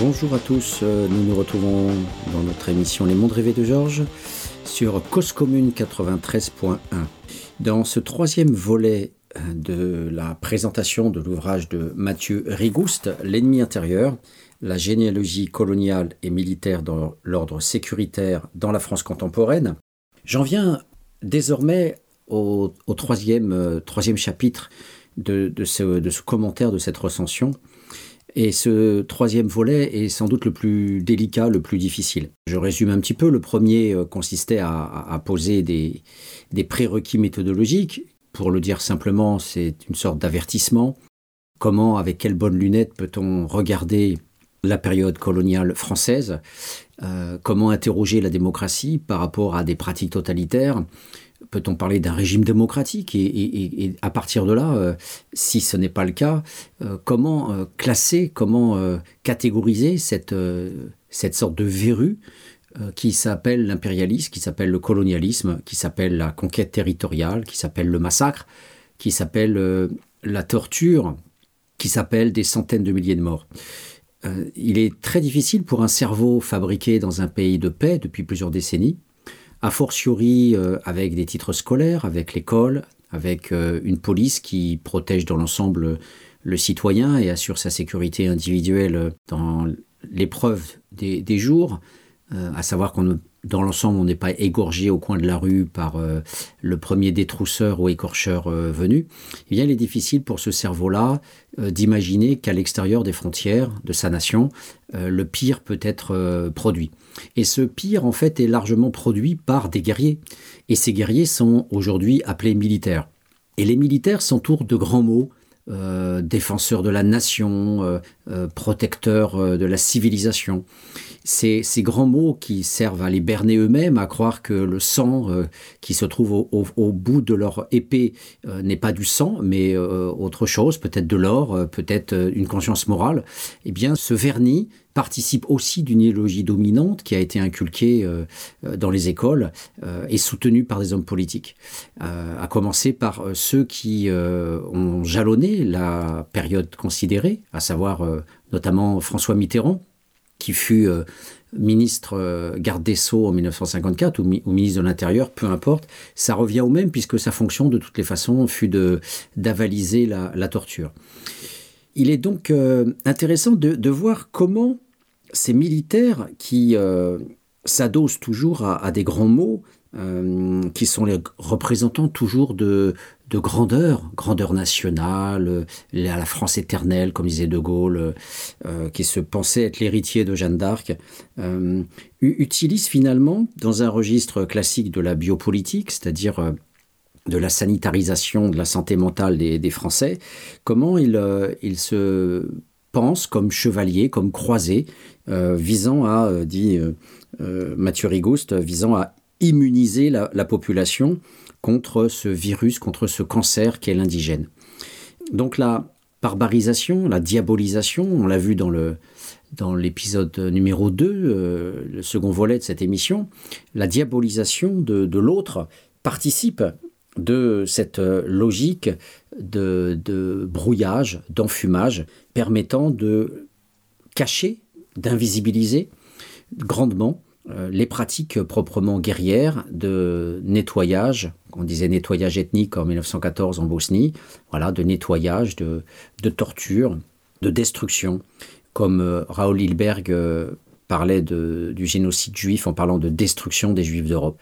Bonjour à tous, euh, nous nous retrouvons dans notre émission Les Mondes Rêvés de Georges sur Cause Commune 93.1. Dans ce troisième volet euh, de la présentation de l'ouvrage de Mathieu Rigouste, L'ennemi intérieur, la généalogie coloniale et militaire dans l'ordre sécuritaire dans la France contemporaine, j'en viens désormais au, troisième, euh, troisième, chapitre de ce commentaire, de cette recension, et ce troisième volet est sans doute le plus délicat, le plus difficile. Je résume un petit peu. Le premier euh, consistait à, poser des, prérequis méthodologiques. Pour le dire simplement, c'est une sorte d'avertissement. Comment, avec quelles bonnes lunettes peut-on regarder la période coloniale française? Euh, Comment interroger la démocratie par rapport à des pratiques totalitaires? Peut-on parler d'un régime démocratique et, à partir de là, euh, si ce n'est pas le cas, euh, comment euh, classer, comment catégoriser cette, cette sorte de verrue qui s'appelle l'impérialisme, qui s'appelle le colonialisme, qui s'appelle la conquête territoriale, qui s'appelle le massacre, qui s'appelle la torture, qui s'appelle des centaines de milliers de morts. il est très difficile pour un cerveau fabriqué dans un pays de paix depuis plusieurs décennies a fortiori euh, avec des titres scolaires, avec l'école, avec euh, une police qui protège dans l'ensemble le citoyen et assure sa sécurité individuelle dans l'épreuve des, jours, euh, à savoir qu'on dans l'ensemble, on n'est pas égorgé au coin de la rue par le premier détrousseur ou écorcheur venu, eh bien, il est difficile pour ce cerveau-là d'imaginer qu'à l'extérieur des frontières de sa nation, le pire peut être produit. Et ce pire, en fait, est largement produit par des guerriers. Et ces guerriers sont aujourd'hui appelés militaires. Et les militaires s'entourent de grands mots, euh, défenseurs de la nation, euh, euh, protecteurs de la civilisation. Ces, ces, grands mots qui servent à les berner eux-mêmes, à croire que le sang qui se trouve au, bout de leur épée n'est pas du sang, mais autre chose, peut-être de l'or, peut-être une conscience morale, eh bien, ce vernis participe aussi d'une idéologie dominante qui a été inculquée euh, euh, dans les écoles euh, et soutenue par des hommes politiques. à commencer par ceux qui ont jalonné la période considérée, à savoir notamment François Mitterrand, qui fut ministre garde des Sceaux en 1954 ou, ministre de l'Intérieur, peu importe, ça revient au même puisque sa fonction de toutes les façons fut d'avaliser la, la, torture. Il est donc intéressant de, de, voir comment ces militaires qui euh, s'adossent toujours à, des grands mots, euh, qui sont les représentants toujours de, grandeur, grandeur nationale, euh, la France éternelle, comme disait De Gaulle, qui se pensait être l'héritier de Jeanne d'Arc, utilisent finalement, dans un registre classique de la biopolitique, c'est-à-dire de la sanitarisation de la santé mentale des, Français, comment ils, ils se pensent comme chevaliers, comme croisés, euh, visant à, euh, dit euh, Mathieu Rigouste, visant à immuniser la, population contre ce virus, contre ce cancer qu'est l'indigène. Donc la barbarisation, la diabolisation, on l'a vu dans le dans l'épisode numéro 2, le second volet de cette émission, la diabolisation de, l'autre participe de cette logique de, brouillage, d'enfumage, permettant de cacher d'invisibiliser grandement euh, les pratiques proprement guerrières de nettoyage, on disait nettoyage ethnique en 1914 en Bosnie, voilà, de nettoyage, de, torture, de destruction, comme euh, Raoul Hilberg euh, parlait du génocide juif en parlant de destruction des juifs d'Europe.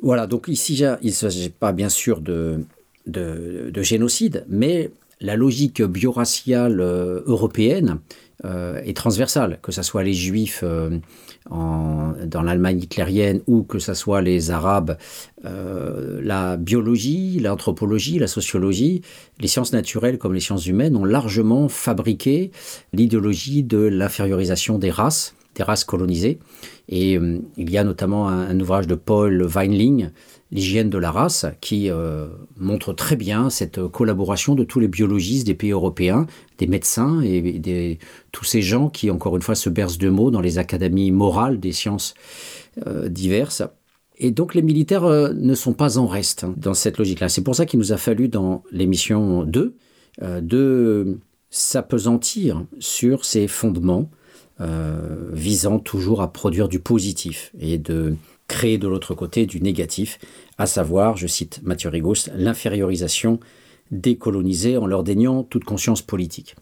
Voilà, donc ici, il ne s'agit pas bien sûr de, de, génocide, mais la logique bioraciale européenne euh, est transversale, que ce soit les juifs euh, dans l'Allemagne hitlérienne ou que ce soit les arabes, euh, la biologie, l'anthropologie, la sociologie, les sciences naturelles comme les sciences humaines ont largement fabriqué l'idéologie de l'infériorisation des races, des races colonisées. Et il y a notamment un ouvrage de Paul Weinling l'hygiène de la race, qui euh, montre très bien cette collaboration de tous les biologistes des pays européens, des médecins et tous ces gens qui, encore une fois, se bercent de mots dans les académies morales des sciences euh, diverses. Et donc les militaires euh, ne sont pas en reste hein, dans cette logique-là. C'est pour ça qu'il nous a fallu dans l'émission 2 de s'apesantir sur ces fondements visant toujours à produire du positif et de créer de l'autre côté du négatif, à savoir, je cite Mathieu Rigouste, l'infériorisation décolonisés en leur déniant toute conscience politique.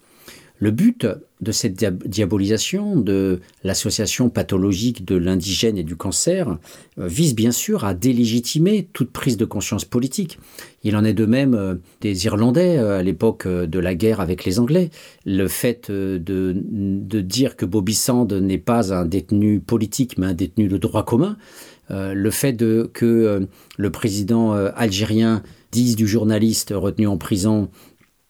Le but de cette diabolisation de l'association pathologique de l'indigène et du cancer euh, vise bien sûr à délégitimer toute prise de conscience politique. Il en est de même euh, des Irlandais euh, à l'époque de la guerre avec les Anglais. Le fait de, de dire que Bobby Sand n'est pas un détenu politique mais un détenu de droit commun, le fait de, que le président algérien disent du journaliste retenu en prison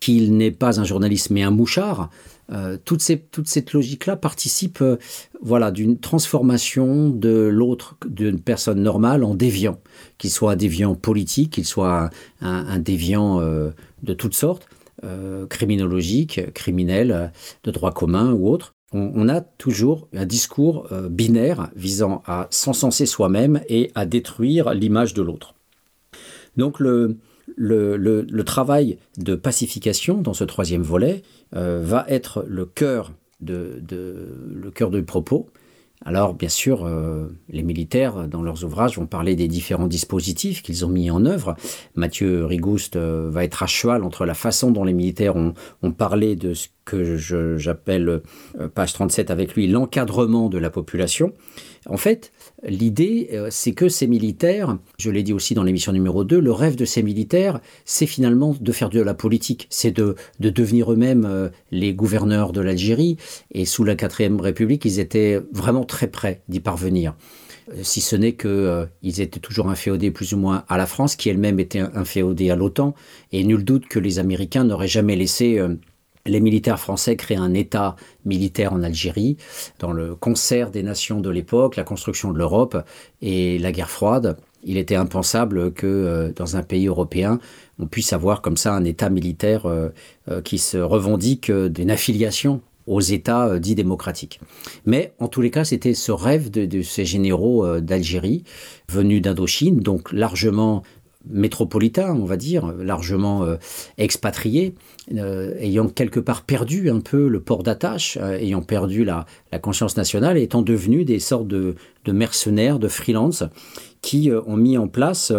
qu'il n'est pas un journaliste mais un mouchard. Euh, toute, cette logique-là participe euh, voilà, d'une transformation de l'autre, d'une personne normale en déviant, qu'il soit un déviant politique, qu'il soit un, déviant euh, de toutes sortes, criminologique, criminel, de droit commun ou autre. On, a toujours un discours binaire visant à s'encenser soi-même et à détruire l'image de l'autre. Donc le, travail de pacification dans ce troisième volet euh, va être le cœur du propos. Alors, bien sûr, euh, les militaires, dans leurs ouvrages, vont parler des différents dispositifs qu'ils ont mis en œuvre. Mathieu Rigouste euh, va être à cheval entre la façon dont les militaires ont, ont parlé de ce que j'appelle, page 37 avec lui, l'encadrement de la population. En fait, l'idée, euh, c'est que ces militaires, je l'ai dit aussi dans l'émission numéro 2, le rêve de ces militaires, c'est finalement de faire de la politique, c'est de, devenir eux-mêmes euh, les gouverneurs de l'Algérie. Et sous la 4ème République, ils étaient vraiment très près d'y parvenir. Euh, si ce n'est qu'ils étaient toujours inféodés plus ou moins à la France, qui elle-même était inféodée à l'OTAN, et nul doute que les Américains n'auraient jamais laissé les militaires français créent un État militaire en Algérie, dans le concert des nations de l'époque, la construction de l'Europe et la guerre froide. Il était impensable que euh, dans un pays européen, on puisse avoir comme ça un État militaire euh, euh, qui se revendique d'une affiliation aux États dits démocratiques. Mais en tous les cas, c'était ce rêve de ces généraux d'Algérie, venus d'Indochine, donc largement métropolitain, on va dire, largement euh, expatriés, euh, ayant quelque part perdu un peu le port d'attache, euh, ayant perdu la, conscience nationale, étant devenus des sortes de, mercenaires, de freelance, qui ont mis en place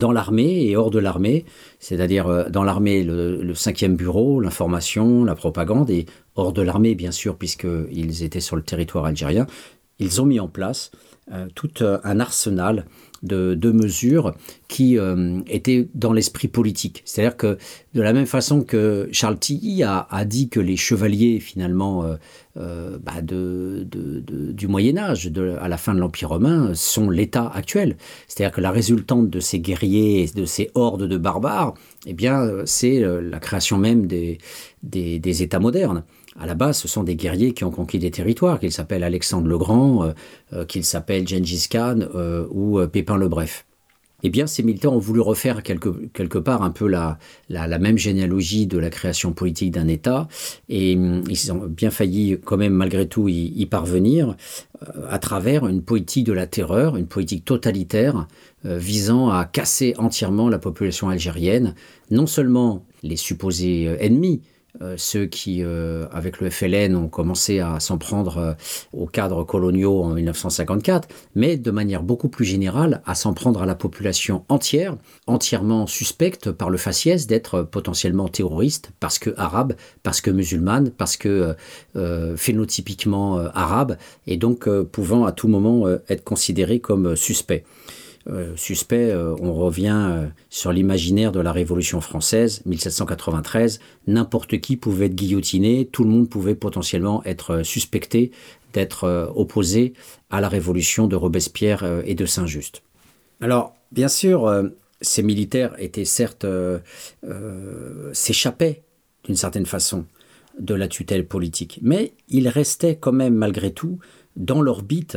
dans l'armée et hors de l'armée, c'est-à-dire dans l'armée le, cinquième bureau, l'information, la propagande, et hors de l'armée bien sûr, puisqu'ils étaient sur le territoire algérien, ils ont mis en place tout un arsenal de, mesures qui euh, étaient dans l'esprit politique. C'est-à-dire que de la même façon que Charles Tilly a, dit que les chevaliers finalement euh, euh, bah, du Moyen Âge, à la fin de l'Empire romain, sont l'État actuel. C'est-à-dire que la résultante de ces guerriers, de ces hordes de barbares, eh bien, c'est la création même des États modernes à la base, ce sont des guerriers qui ont conquis des territoires, qu'ils s'appellent Alexandre le Grand, euh, euh, qu'ils s'appellent Gengis Khan euh, ou Pépin le Bref. Eh bien, ces militaires ont voulu refaire quelque, quelque part un peu la, la, même généalogie de la création politique d'un État, et hum, ils ont bien failli quand même malgré tout y, parvenir à travers une politique de la terreur, une politique totalitaire visant à casser entièrement la population algérienne, non seulement les supposés ennemis, ceux qui, euh, avec le FLN, ont commencé à s'en prendre euh, aux cadres coloniaux en 1954, mais de manière beaucoup plus générale à s'en prendre à la population entière, entièrement suspecte par le faciès d'être potentiellement terroriste parce que arabe, parce que musulmane, parce que phénotypiquement arabe, et donc pouvant à tout moment être considéré comme suspect. Euh, suspect, euh, on revient euh, sur l'imaginaire de la Révolution française, 1793, n'importe qui pouvait être guillotiné, tout le monde pouvait potentiellement être suspecté d'être opposé à la Révolution de Robespierre et de Saint-Just. Alors, bien sûr, ces militaires étaient certes s'échappaient d'une certaine façon de la tutelle politique, mais ils restaient quand même malgré tout dans l'orbite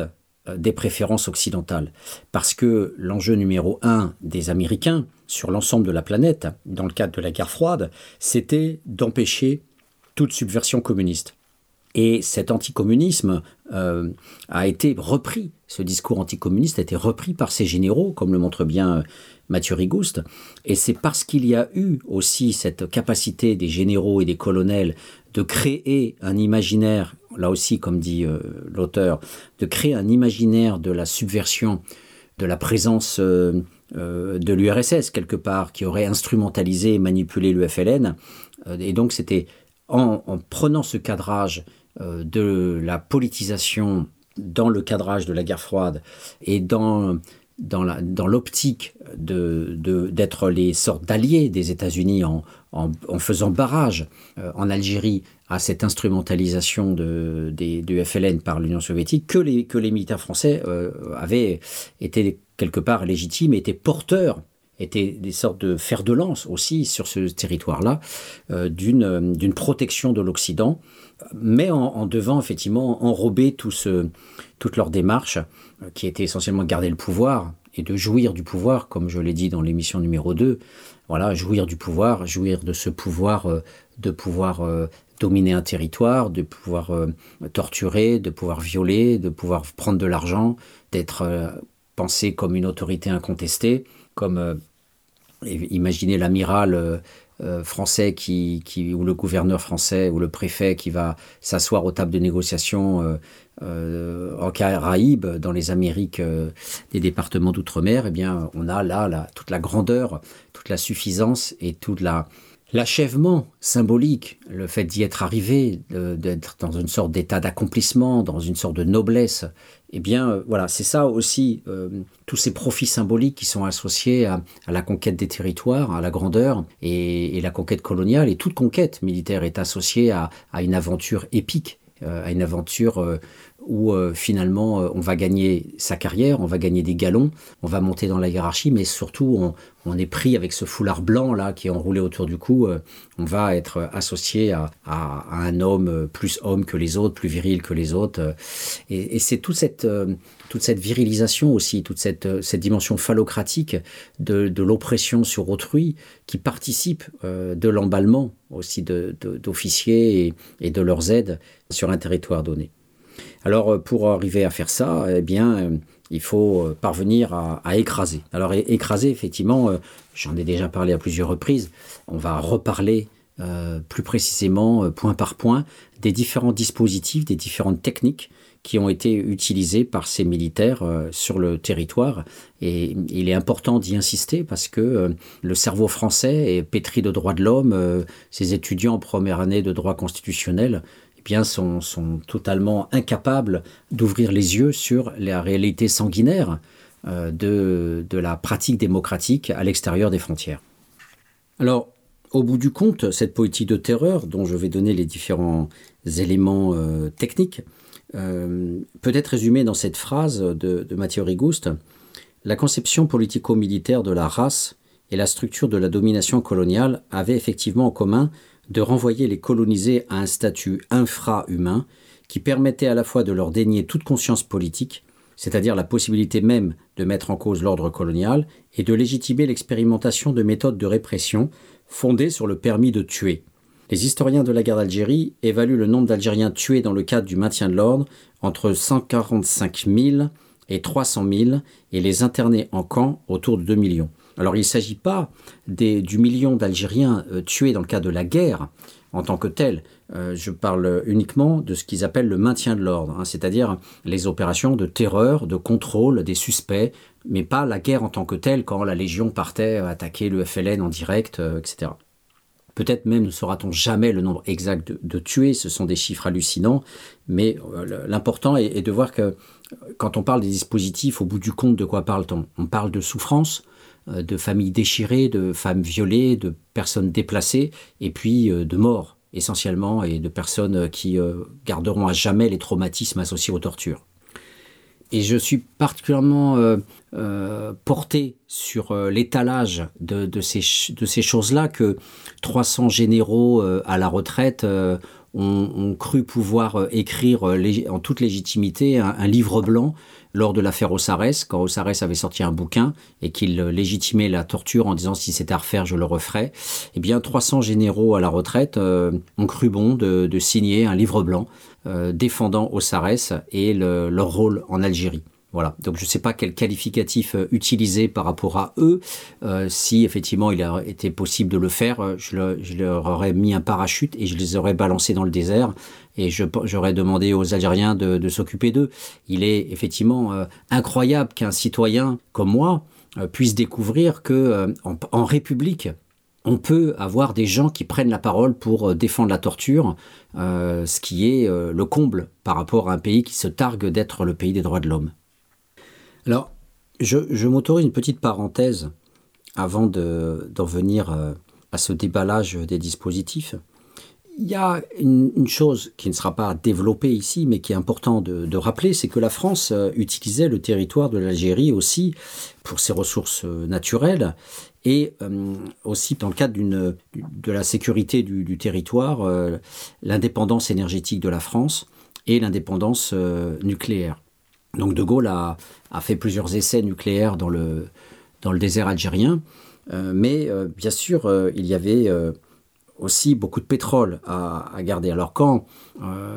des préférences occidentales. Parce que l'enjeu numéro un des Américains sur l'ensemble de la planète, dans le cadre de la guerre froide, c'était d'empêcher toute subversion communiste. Et cet anticommunisme euh, a été repris, ce discours anticommuniste a été repris par ces généraux, comme le montre bien euh, Mathieu Rigouste. Et c'est parce qu'il y a eu aussi cette capacité des généraux et des colonels de créer un imaginaire là aussi, comme dit l'auteur, de créer un imaginaire de la subversion, de la présence de l'URSS quelque part, qui aurait instrumentalisé et manipulé l'UFLN. et donc c'était en, prenant ce cadrage de la politisation dans le cadrage de la guerre froide et dans dans l'optique de, d'être les sortes d'alliés des États-Unis en, en, faisant barrage euh, en Algérie à cette instrumentalisation de, des, du FLN par l'Union soviétique, que les, que les militaires français euh, avaient été quelque part légitimes, étaient porteurs étaient des sortes de fer de lance aussi sur ce territoire-là euh, d'une, protection de l'Occident, mais en, devant effectivement enrober tout ce, toute leur démarche, euh, qui était essentiellement de garder le pouvoir et de jouir du pouvoir, comme je l'ai dit dans l'émission numéro 2. Voilà, jouir du pouvoir, jouir de ce pouvoir, de pouvoir dominer un territoire, de pouvoir torturer, de pouvoir violer, de pouvoir prendre de l'argent, d'être pensé comme une autorité incontestée, comme imaginez l'amiral euh, euh, français qui, ou le gouverneur français ou le préfet qui va s'asseoir aux tables de négociation euh, en Caraïbes, dans les Amériques des départements d'outre-mer, eh bien, on a là, toute la grandeur, toute la suffisance et toute la, L'achèvement symbolique, le fait d'y être arrivé, d'être dans une sorte d'état d'accomplissement, dans une sorte de noblesse, eh bien, euh, voilà, c'est ça aussi, euh, tous ces profits symboliques qui sont associés à, la conquête des territoires, à la grandeur et, la conquête coloniale. Et toute conquête militaire est associée à, une aventure épique, euh, à une aventure où finalement on va gagner sa carrière, on va gagner des galons, on va monter dans la hiérarchie, mais surtout on, on est pris avec ce foulard blanc là qui est enroulé autour du cou, euh, on va être associé à, un homme euh, plus homme que les autres, plus viril que les autres. Euh, et, c'est toute cette, virilisation aussi, toute cette, cette dimension phallocratique de, l'oppression sur autrui qui participe de l'emballement aussi d'officiers et, de leurs aides sur un territoire donné. Alors pour arriver à faire ça, eh bien il faut euh, parvenir à, écraser. Alors écraser, effectivement, euh, j'en ai déjà parlé à plusieurs reprises, on va reparler euh, plus précisément, point par point, des différents dispositifs, des différentes techniques qui ont été utilisées par ces militaires sur le territoire. Et il est important d'y insister parce que le cerveau français est pétri de droits de l'homme, ses étudiants en première année de droit constitutionnel eh bien, sont, totalement incapables d'ouvrir les yeux sur la réalité sanguinaire euh, de, la pratique démocratique à l'extérieur des frontières. Alors, au bout du compte, cette politique de terreur, dont je vais donner les différents éléments euh, techniques, euh, peut être résumée dans cette phrase de Mathieu Rigouste La conception politico-militaire de la race et la structure de la domination coloniale avaient effectivement en commun de renvoyer les colonisés à un statut infra-humain qui permettait à la fois de leur dénier toute conscience politique, c'est-à-dire la possibilité même de mettre en cause l'ordre colonial, et de légitimer l'expérimentation de méthodes de répression fondées sur le permis de tuer. Les historiens de la guerre d'Algérie évaluent le nombre d'Algériens tués dans le cadre du maintien de l'ordre entre 145 000 et 300 000 et les internés en camp autour de 2 millions. Alors il ne s'agit pas du million d'Algériens euh, tués dans le cas de la guerre en tant que tel. Euh, je parle uniquement de ce qu'ils appellent le maintien de l'ordre, hein, c'est-à-dire les opérations de terreur, de contrôle des suspects, mais pas la guerre en tant que telle quand la Légion partait attaquer le FLN en direct, euh, etc. Peut-être même ne saura-t-on jamais le nombre exact de, tués, ce sont des chiffres hallucinants, mais l'important est, de voir que quand on parle des dispositifs, au bout du compte, de quoi parle-t-on? On parle de souffrance, euh, de familles déchirées, de femmes violées, de personnes déplacées, et puis euh, de morts essentiellement, et de personnes euh, qui garderont à jamais les traumatismes associés aux tortures. Et je suis particulièrement porté sur l'étalage de, ces, choses-là que 300 généraux à la retraite ont, cru pouvoir écrire en toute légitimité un livre blanc lors de l'affaire Ossares, quand Ossares avait sorti un bouquin et qu'il légitimait la torture en disant si c'était à refaire, je le referais, eh bien 300 généraux à la retraite euh, ont cru bon de, signer un livre blanc euh, défendant Ossares et leur rôle en Algérie. Voilà. Donc je ne sais pas quel qualificatif euh, utiliser par rapport à eux. Euh, si effectivement il a été possible de le faire, euh, je, leur aurais mis un parachute et je les aurais balancés dans le désert et j'aurais demandé aux Algériens de, s'occuper d'eux. Il est effectivement incroyable qu'un citoyen comme moi puisse découvrir que en, République, on peut avoir des gens qui prennent la parole pour défendre la torture, ce qui est le comble par rapport à un pays qui se targue d'être le pays des droits de l'homme. Alors, je, m'autorise une petite parenthèse avant d'en venir euh, à ce déballage des dispositifs. Il y a une, chose qui ne sera pas développée ici, mais qui est important de, rappeler, c'est que la France euh, utilisait le territoire de l'Algérie aussi pour ses ressources euh, naturelles et aussi dans le cadre de la sécurité du, territoire, l'indépendance énergétique de la France et l'indépendance nucléaire. Donc De Gaulle a, fait plusieurs essais nucléaires dans le, dans le désert algérien, euh, mais euh, bien sûr, euh, il y avait aussi beaucoup de pétrole à, garder. Alors quand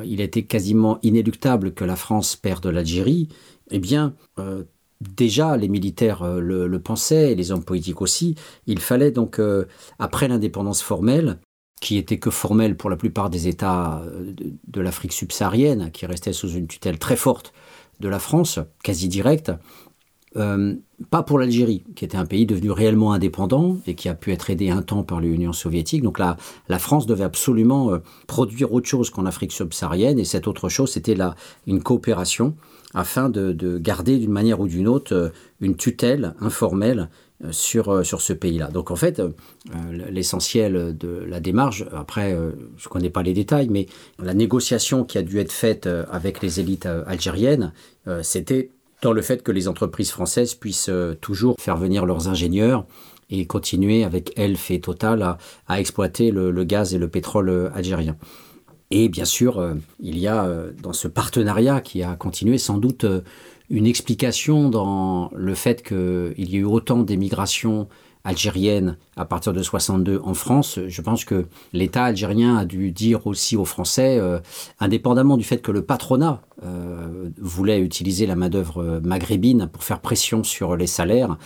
il était quasiment inéluctable que la France perde l'Algérie, eh bien, déjà les militaires le, le, pensaient, et les hommes politiques aussi, il fallait donc, après l'indépendance formelle, qui était que formelle pour la plupart des États de l'Afrique subsaharienne, qui restaient sous une tutelle très forte de la France, quasi directe, euh, pas pour l'Algérie, qui était un pays devenu réellement indépendant et qui a pu être aidé un temps par l'Union soviétique. Donc la, la France devait absolument euh, produire autre chose qu'en Afrique subsaharienne, et cette autre chose, c'était une coopération afin de, garder d'une manière ou d'une autre euh, une tutelle informelle sur, sur ce pays-là. Donc en fait, l'essentiel de la démarche, après, je ne connais pas les détails, mais la négociation qui a dû être faite avec les élites algériennes, c'était dans le fait que les entreprises françaises puissent euh, toujours faire venir leurs ingénieurs et continuer avec Elf et Total à, exploiter le, gaz et le pétrole euh, algérien. Et bien sûr, euh, il y a dans ce partenariat qui a continué sans doute une explication dans le fait qu'il y ait eu autant d'émigration algérienne à partir de 62 en France, je pense que l'État algérien a dû dire aussi aux Français, euh, indépendamment du fait que le patronat euh, voulait utiliser la main-d'œuvre maghrébine pour faire pression sur les salaires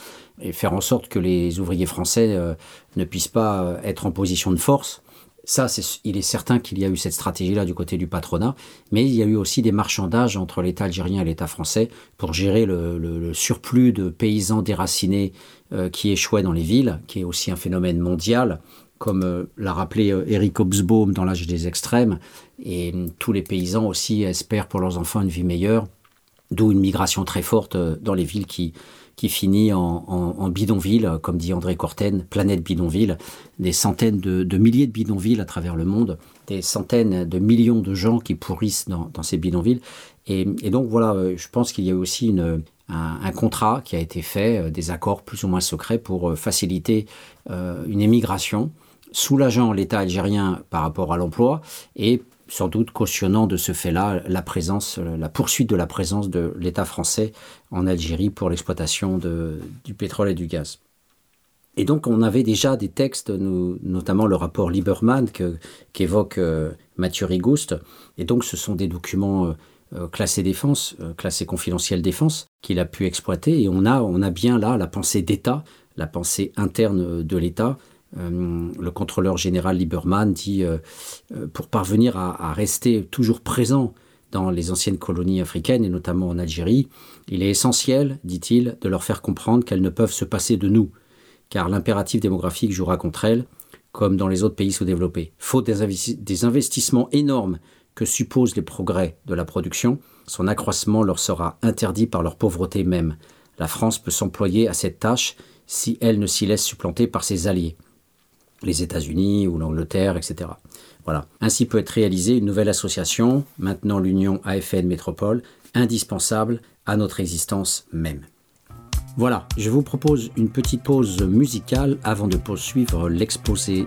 et faire en sorte que les ouvriers français euh, ne puissent pas être en position de force, ça, il est certain qu'il y a eu cette stratégie-là du côté du patronat, mais il y a eu aussi des marchandages entre l'État algérien et l'État français pour gérer le, surplus de paysans déracinés euh, qui échouaient dans les villes, qui est aussi un phénomène mondial, comme euh, l'a rappelé euh, Eric Hobsbawm dans l'âge des extrêmes, et tous les paysans aussi espèrent pour leurs enfants une vie meilleure, d'où une migration très forte dans les villes qui, qui finit en, bidonville, comme dit André Corten, planète bidonville, des centaines de, milliers de bidonvilles à travers le monde, des centaines de millions de gens qui pourrissent dans, ces bidonvilles. Et, donc voilà, euh, je pense qu'il y a aussi une, un, contrat qui a été fait, euh, des accords plus ou moins secrets pour euh, faciliter une émigration, soulageant l'État algérien par rapport à l'emploi et sans doute cautionnant de ce fait-là la présence, euh, la poursuite de la présence de l'État français en Algérie pour l'exploitation du pétrole et du gaz. Et donc on avait déjà des textes, notamment le rapport Lieberman qu'évoque euh, Mathieu Rigouste, et donc ce sont des documents euh, classés défense, classés confidentiels défense, qu'il a pu exploiter, et on a, on a bien là la pensée d'État, la pensée interne de l'État, euh, le contrôleur général Lieberman dit euh, euh, pour parvenir à, rester toujours présent dans les anciennes colonies africaines et notamment en Algérie, il est essentiel, dit-il, de leur faire comprendre qu'elles ne peuvent se passer de nous, car l'impératif démographique jouera contre elles, comme dans les autres pays sous-développés. Faute des investissements énormes que supposent les progrès de la production, son accroissement leur sera interdit par leur pauvreté même. La France peut s'employer à cette tâche si elle ne s'y laisse supplanter par ses alliés les États-Unis ou l'Angleterre, etc. Voilà. Ainsi peut être réalisée une nouvelle association, maintenant l'Union AFN Métropole, indispensable à notre existence même. Voilà, je vous propose une petite pause musicale avant de poursuivre l'exposé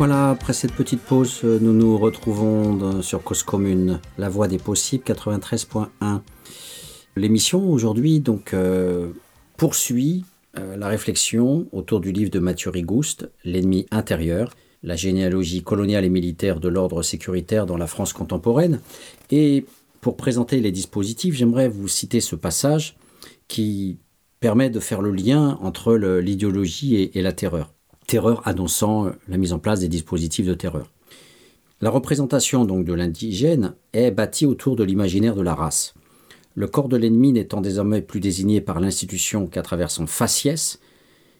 Voilà, après cette petite pause, euh, nous nous retrouvons sur Cause Commune, La Voix des Possibles 93.1. L'émission aujourd'hui donc euh, poursuit euh, la réflexion autour du livre de Mathieu Rigouste, L'ennemi intérieur, la généalogie coloniale et militaire de l'ordre sécuritaire dans la France contemporaine. Et pour présenter les dispositifs, j'aimerais vous citer ce passage qui permet de faire le lien entre l'idéologie et la terreur. Terreur annonçant la mise en place des dispositifs de terreur. La représentation donc de l'indigène est bâtie autour de l'imaginaire de la race. Le corps de l'ennemi n'étant désormais plus désigné par l'institution qu'à travers son faciès,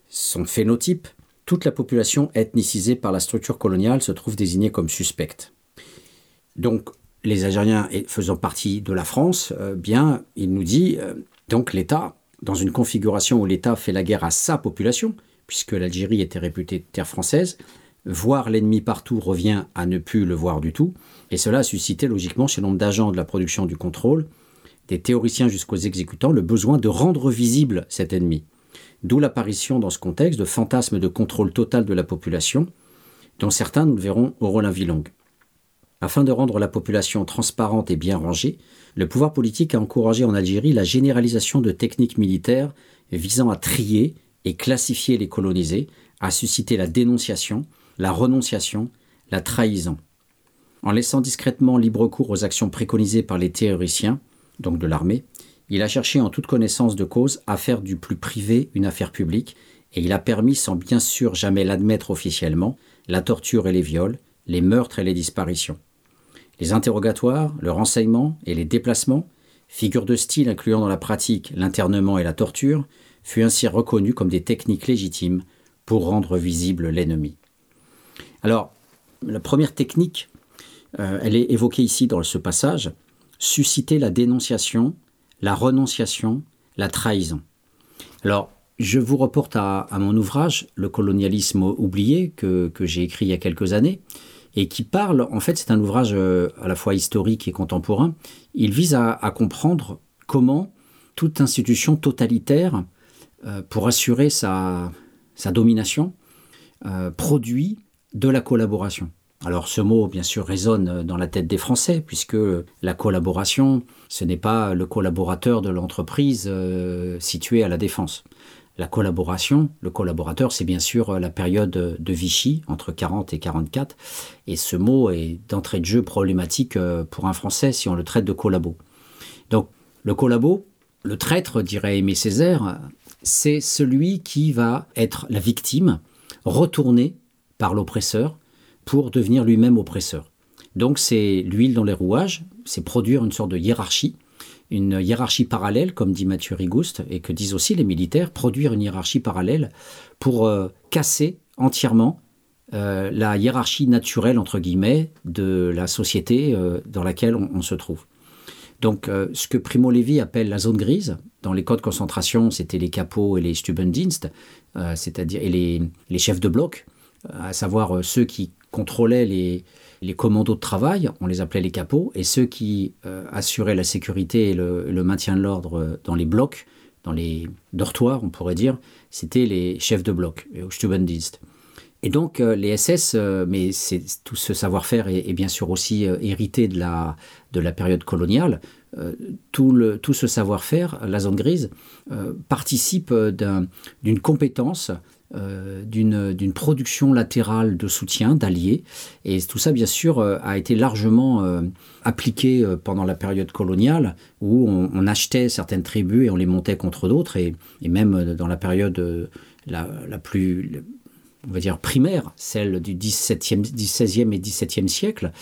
son phénotype, toute la population ethnicisée par la structure coloniale se trouve désignée comme suspecte. Donc, les Algériens faisant partie de la France, euh, bien, il nous dit, euh, donc l'État, dans une configuration où l'État fait la guerre à sa population, puisque l'Algérie était réputée terre française, voir l'ennemi partout revient à ne plus le voir du tout, et cela a suscité logiquement chez nombre d'agents de la production du contrôle, des théoriciens jusqu'aux exécutants, le besoin de rendre visible cet ennemi. D'où l'apparition dans ce contexte de fantasmes de contrôle total de la population, dont certains, nous le verrons, auront la vie longue. Afin de rendre la population transparente et bien rangée, le pouvoir politique a encouragé en Algérie la généralisation de techniques militaires visant à trier et classifier les colonisés, à susciter la dénonciation, la renonciation, la trahison. En laissant discrètement libre cours aux actions préconisées par les théoriciens, donc de l'armée, il a cherché en toute connaissance de cause à faire du plus privé une affaire publique, et il a permis, sans bien sûr jamais l'admettre officiellement, la torture et les viols, les meurtres et les disparitions. Les interrogatoires, le renseignement et les déplacements, figures de style incluant dans la pratique l'internement et la torture, fut ainsi reconnus comme des techniques légitimes pour rendre visible l'ennemi. Alors, la première technique, euh, elle est évoquée ici dans ce passage, susciter la dénonciation, la renonciation, la trahison. Alors, je vous reporte à, mon ouvrage, Le colonialisme oublié, que, j'ai écrit il y a quelques années, et qui parle, en fait, c'est un ouvrage euh, à la fois historique et contemporain. Il vise à, comprendre comment toute institution totalitaire, pour assurer sa, domination, euh, produit de la collaboration. Alors ce mot, bien sûr, résonne dans la tête des Français, puisque la collaboration, ce n'est pas le collaborateur de l'entreprise euh, située à la défense. La collaboration, le collaborateur, c'est bien sûr la période de Vichy, entre 40 et 44, et ce mot est d'entrée de jeu problématique euh, pour un Français si on le traite de collabo. Donc le collabo, le traître, dirait Aimé Césaire, c'est celui qui va être la victime, retournée par l'oppresseur, pour devenir lui-même oppresseur. Donc c'est l'huile dans les rouages, c'est produire une sorte de hiérarchie, une hiérarchie parallèle, comme dit Mathieu Rigouste, et que disent aussi les militaires, produire une hiérarchie parallèle pour euh, casser entièrement euh, la hiérarchie naturelle, entre guillemets, de la société euh, dans laquelle on se trouve. Donc euh, ce que Primo Levi appelle la zone grise, dans les codes de concentration, c'était les capots et les Stubendienst, euh, c'est-à-dire les, chefs de bloc, à savoir euh, ceux qui contrôlaient les, commandos de travail, on les appelait les capots, et ceux qui euh, assuraient la sécurité et le, maintien de l'ordre euh, dans les blocs, dans les dortoirs, on pourrait dire, c'était les chefs de bloc, les Stubendienst. Et donc euh, les SS, euh, mais tout ce savoir-faire est, bien sûr aussi euh, hérité de la, de la période coloniale. Tout, ce savoir-faire, la zone grise, participe d'un- d'une compétence, d'une production latérale de soutien, d'alliés. Et tout ça, bien sûr, a été largement appliqué pendant la période coloniale, où on, achetait certaines tribus et on les montait contre d'autres. Et, même dans la période la plus on va dire primaire, celle du 17e, 16e et 17e siècle,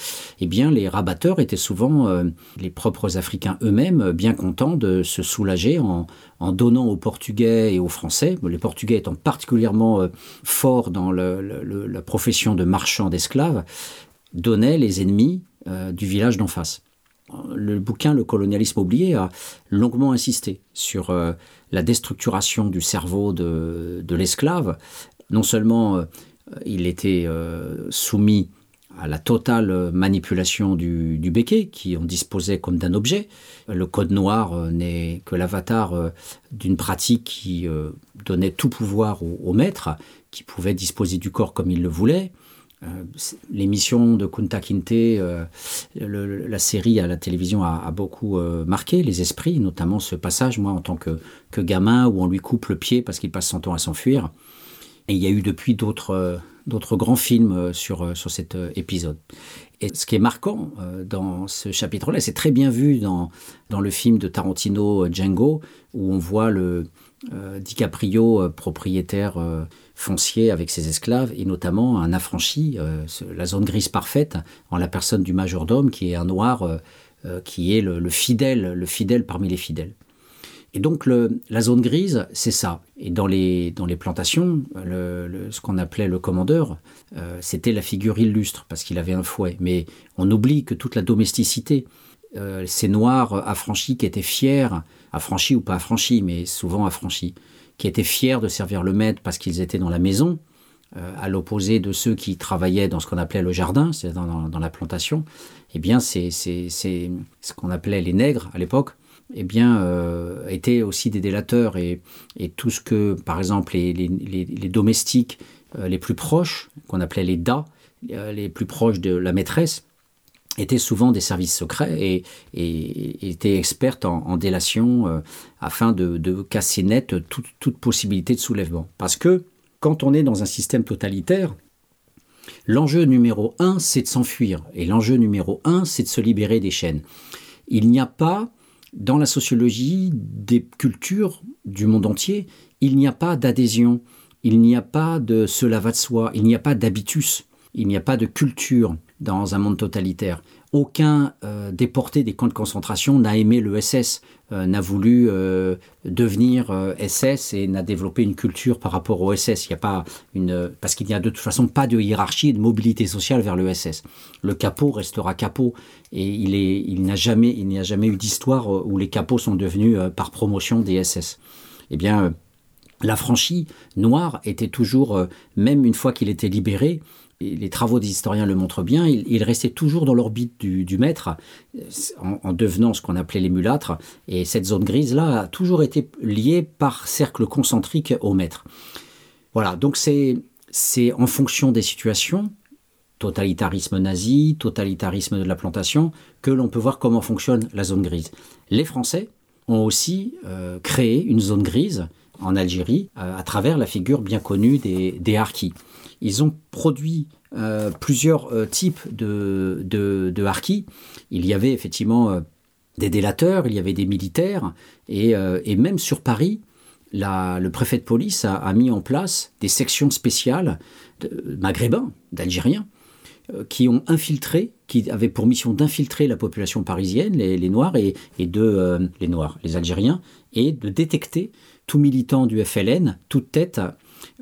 eh bien les rabatteurs étaient souvent euh, les propres Africains eux-mêmes euh, bien contents de se soulager en, donnant aux Portugais et aux Français, les Portugais étant particulièrement euh, forts dans le- la profession de marchand d'esclaves, donnaient les ennemis du village d'en face. Le bouquin Le colonialisme oublié a longuement insisté sur la déstructuration du cerveau de l'esclave. Non seulement euh, il était euh, soumis à la totale manipulation du, du béquet, qui en disposait comme d'un objet. Le code noir euh, n'est que l'avatar d'une pratique qui donnait tout pouvoir au, maître, qui pouvait disposer du corps comme il le voulait. L'émission de Kunta Kinte, la série à la télévision a, beaucoup marqué les esprits, notamment ce passage, moi en tant que, que gamin, où on lui coupe le pied parce qu'il passe son temps à s'enfuir. Et il y a eu depuis d'autres euh, d'autres grands films euh, sur, euh, sur cet épisode. Et ce qui est marquant dans ce chapitre-là, c'est très bien vu dans, dans le film de Tarantino Django, où on voit le euh, DiCaprio, propriétaire foncier avec ses esclaves, et notamment un affranchi, la zone grise parfaite, en la personne du majordome, qui est un noir, qui est le fidèle, le fidèle parmi les fidèles. Et donc la zone grise, c'est ça. Et dans les, dans les plantations, ce qu'on appelait le commandeur, euh, c'était la figure illustre, parce qu'il avait un fouet. Mais on oublie que toute la domesticité, euh, ces noirs affranchis qui étaient fiers, affranchis ou pas affranchis, mais souvent affranchis, qui étaient fiers de servir le maître parce qu'ils étaient dans la maison, euh, à l'opposé de ceux qui travaillaient dans ce qu'on appelait le jardin, c'est dans, dans- dans la plantation, eh bien, c'est ce qu'on appelait les nègres à l'époque, eh bien, euh, étaient aussi des délateurs. Et, et tout ce que, par exemple, les, les- domestiques euh, les plus proches, qu'on appelait les das, euh, les plus proches de la maîtresse, étaient souvent des services secrets et, et- étaient expertes en, en délation afin de, de casser net toute, toute possibilité de soulèvement. Parce que quand on est dans un système totalitaire, l'enjeu numéro un, c'est de s'enfuir. Et l'enjeu numéro un, c'est de se libérer des chaînes. Il n'y a pas, dans la sociologie des cultures du monde entier, il n'y a pas d'adhésion, il n'y a pas de cela va de soi, il n'y a pas d'habitus, il n'y a pas de culture dans un monde totalitaire. Aucun euh, déporté des camps de concentration n'a aimé le SS, euh, n'a voulu euh, devenir SS et n'a développé une culture par rapport au SS. Il y a pas une parce qu'il n'y a de toute façon pas de hiérarchie et de mobilité sociale vers le SS. Le capot restera capot et il il n'y a jamais eu d'histoire où les capots sont devenus par promotion des SS. Eh bien l'affranchi noir était toujours, même une fois qu'il était libéré, les travaux des historiens le montrent bien, il, il restait toujours dans l'orbite du, maître, euh, en, en devenant ce qu'on appelait les mulâtres. Et cette zone grise-là a toujours été liée par cercle concentrique au maître. Voilà, donc c'est c'est en fonction des situations, totalitarisme nazi, totalitarisme de la plantation, que l'on peut voir comment fonctionne la zone grise. Les Français ont aussi euh, créé une zone grise en Algérie euh, à travers la figure bien connue des, des harkis. Ils ont produit euh, plusieurs euh, types de, de, harkis. Il y avait effectivement euh, des délateurs, il y avait des militaires, et, et même sur Paris, la- le préfet de police a, mis en place des sections spéciales maghrébins, d'Algériens, qui ont infiltré, qui avaient pour mission d'infiltrer la population parisienne, les, Noirs et, de les Noirs, les Algériens, et de détecter tout militant du FLN, toute tête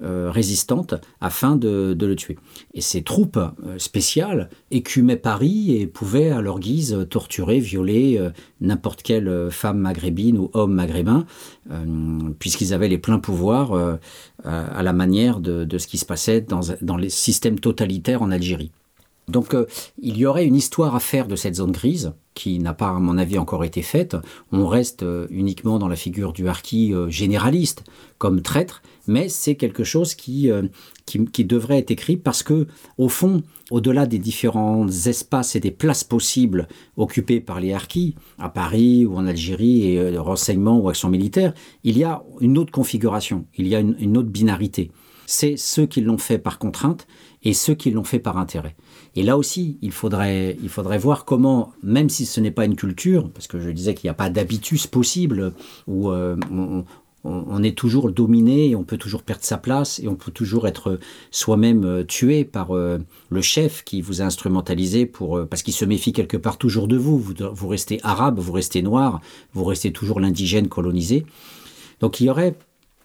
euh, résistante, afin de, le tuer. Et ces troupes euh, spéciales écumaient Paris et pouvaient à leur guise torturer, violer euh, n'importe quelle femme maghrébine ou homme maghrébin, euh, puisqu'ils avaient les pleins pouvoirs à la manière de, ce qui se passait dans, les systèmes totalitaires en Algérie. Donc il y aurait une histoire à faire de cette zone grise qui n'a pas, à mon avis, encore été faite. On reste uniquement dans la figure du harki généraliste comme traître, mais c'est quelque chose qui, euh, qui, qui devrait être écrit parce que, au fond, au-delà des différents espaces et des places possibles occupées par les harkis, à Paris ou en Algérie, et euh, renseignements ou actions militaires, il y a une autre configuration, il y a une, une autre binarité. C'est ceux qui l'ont fait par contrainte et ceux qui l'ont fait par intérêt. Et là aussi, il faudrait, il faudrait voir comment, même si ce n'est pas une culture, parce que je disais qu'il n'y a pas d'habitus possible, où euh, on, on- est toujours dominé et on peut toujours perdre sa place et on peut toujours être soi-même euh, tué par euh, le chef qui vous a instrumentalisé pour, euh, parce qu'il se méfie quelque part toujours de vous. vous. Restez arabe, vous restez noir, vous restez toujours l'indigène colonisé. Donc il y aurait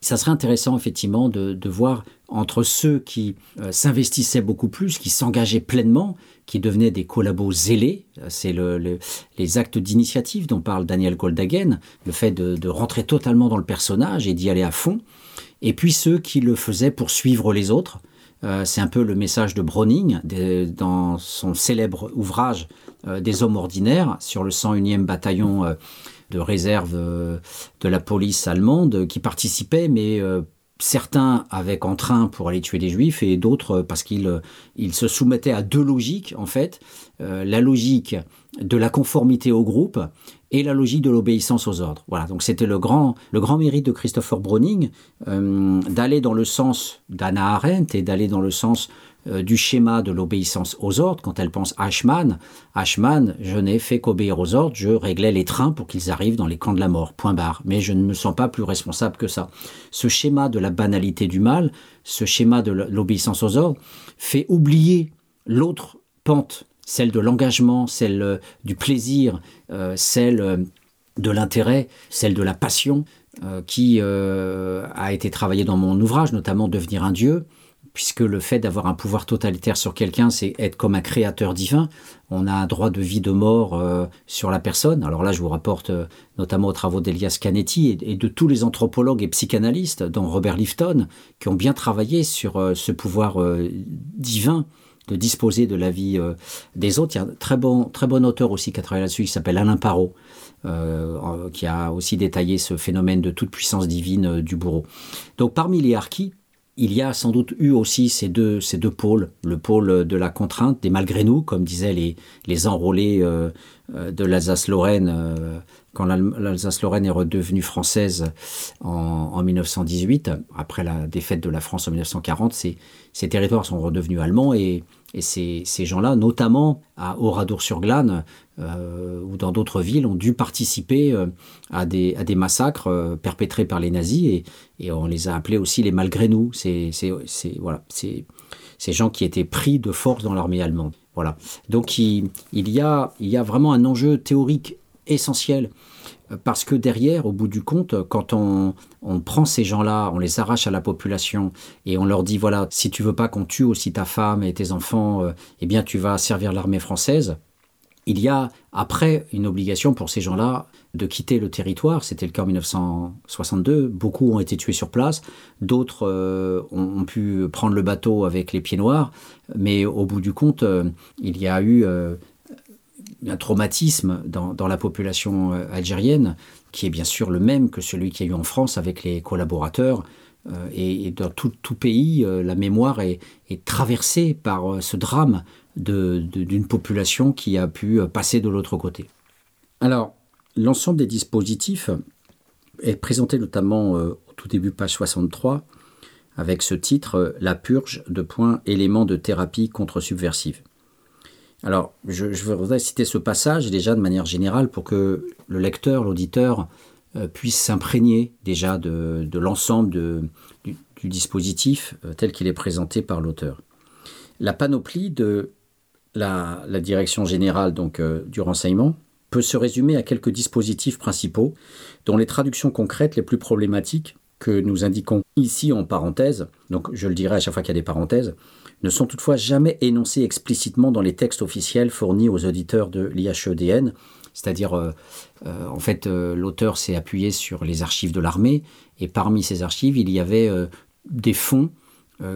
ça serait intéressant effectivement de, de voir entre ceux qui euh, s'investissaient beaucoup plus, qui s'engageaient pleinement, qui devenaient des collabos zélés, euh, c'est le, le- les actes d'initiative dont parle Daniel Goldhagen, le fait de, rentrer totalement dans le personnage et d'y aller à fond, et puis ceux qui le faisaient pour suivre les autres. Euh, c'est un peu le message de Browning dans son célèbre ouvrage euh, Des hommes ordinaires sur le 101e bataillon de réserve de la police allemande qui participait, mais certains avec entrain pour aller tuer des juifs et d'autres parce qu'ils euh, ils se soumettaient à deux logiques en fait, Euh, la logique de la conformité au groupe et la logique de l'obéissance aux ordres. Voilà, donc c'était le grand, le grand mérite de Christopher Browning euh, d'aller dans le sens d'Anna Arendt et d'aller dans le sens euh, du schéma de l'obéissance aux ordres. Quand elle pense Ashman, Ashman, je n'ai fait qu'obéir aux ordres, je réglais les trains pour qu'ils arrivent dans les camps de la mort, point barre. Mais je ne me sens pas plus responsable que ça. Ce schéma de la banalité du mal, ce schéma de l'obéissance aux ordres, fait oublier l'autre pente, celle de l'engagement, celle euh, du plaisir, euh, celle de l'intérêt, celle de la passion, qui a été travaillée dans mon ouvrage, notamment Devenir un Dieu, puisque le fait d'avoir un pouvoir totalitaire sur quelqu'un, c'est être comme un créateur divin. On a un droit de vie, de mort euh, sur la personne. Alors là, je vous rapporte euh, notamment aux travaux d'Elias Canetti et, de tous les anthropologues et psychanalystes, dont Robert Lifton, qui ont bien travaillé sur euh, ce pouvoir divin de disposer de la vie des autres. Il y a un très bon, très bon auteur aussi qui a travaillé là-dessus, qui s'appelle Alain Parot, qui a aussi détaillé ce phénomène de toute puissance divine du bourreau. Donc parmi les harkis, il y a sans doute eu aussi ces deux, pôles, le pôle de la contrainte, des malgré nous, comme disaient les, enrôlés euh, euh, de l'Alsace-Lorraine, euh, quand l'Al- l'Alsace-Lorraine est redevenue française en, en 1918, après la défaite de la France en 1940, ces, ces territoires sont redevenus allemands et, et ces, ces gens-là, notamment à Oradour-sur-Glane euh, ou dans d'autres villes, ont dû participer euh, à, des, massacres euh, perpétrés par les nazis et, on les a appelés aussi les malgré nous. C'est voilà, ces gens qui étaient pris de force dans l'armée allemande. Voilà. Donc il, il, y a, il y a vraiment un enjeu théorique essentiel parce que derrière, au bout du compte, quand on, on prend ces gens-là, on les arrache à la population et on leur dit voilà, si tu veux pas qu'on tue aussi ta femme et tes enfants, euh, eh bien tu vas servir l'armée française. Il y a après une obligation pour ces gens-là de quitter le territoire. C'était le cas en 1962. Beaucoup ont été tués sur place. D'autres euh, ont, pu prendre le bateau avec les pieds noirs. Mais au bout du compte, euh, il y a eu un traumatisme dans, la population algérienne qui est bien sûr le même que celui qu'il y a eu en France avec les collaborateurs. Euh, et, dans tout, pays, euh, la mémoire est, traversée par euh, ce drame d'une population qui a pu passer de l'autre côté. Alors, l'ensemble des dispositifs est présenté notamment au tout début, page 63, avec ce titre La purge de points éléments de thérapie contre-subversive. Alors, je, voudrais citer ce passage déjà de manière générale pour que le lecteur, l'auditeur, euh, puisse s'imprégner déjà de, l'ensemble du, dispositif euh, tel qu'il est présenté par l'auteur. La panoplie de la, direction générale euh, du renseignement peut se résumer à quelques dispositifs principaux dont les traductions concrètes les plus problématiques que nous indiquons ici en parenthèse, donc je le dirai à chaque fois qu'il y a des parenthèses, ne sont toutefois jamais énoncées explicitement dans les textes officiels fournis aux auditeurs de l'IHEDN, c'est-à-dire, euh, euh, en fait, euh, l'auteur s'est appuyé sur les archives de l'armée, et parmi ces archives, il y avait des fonds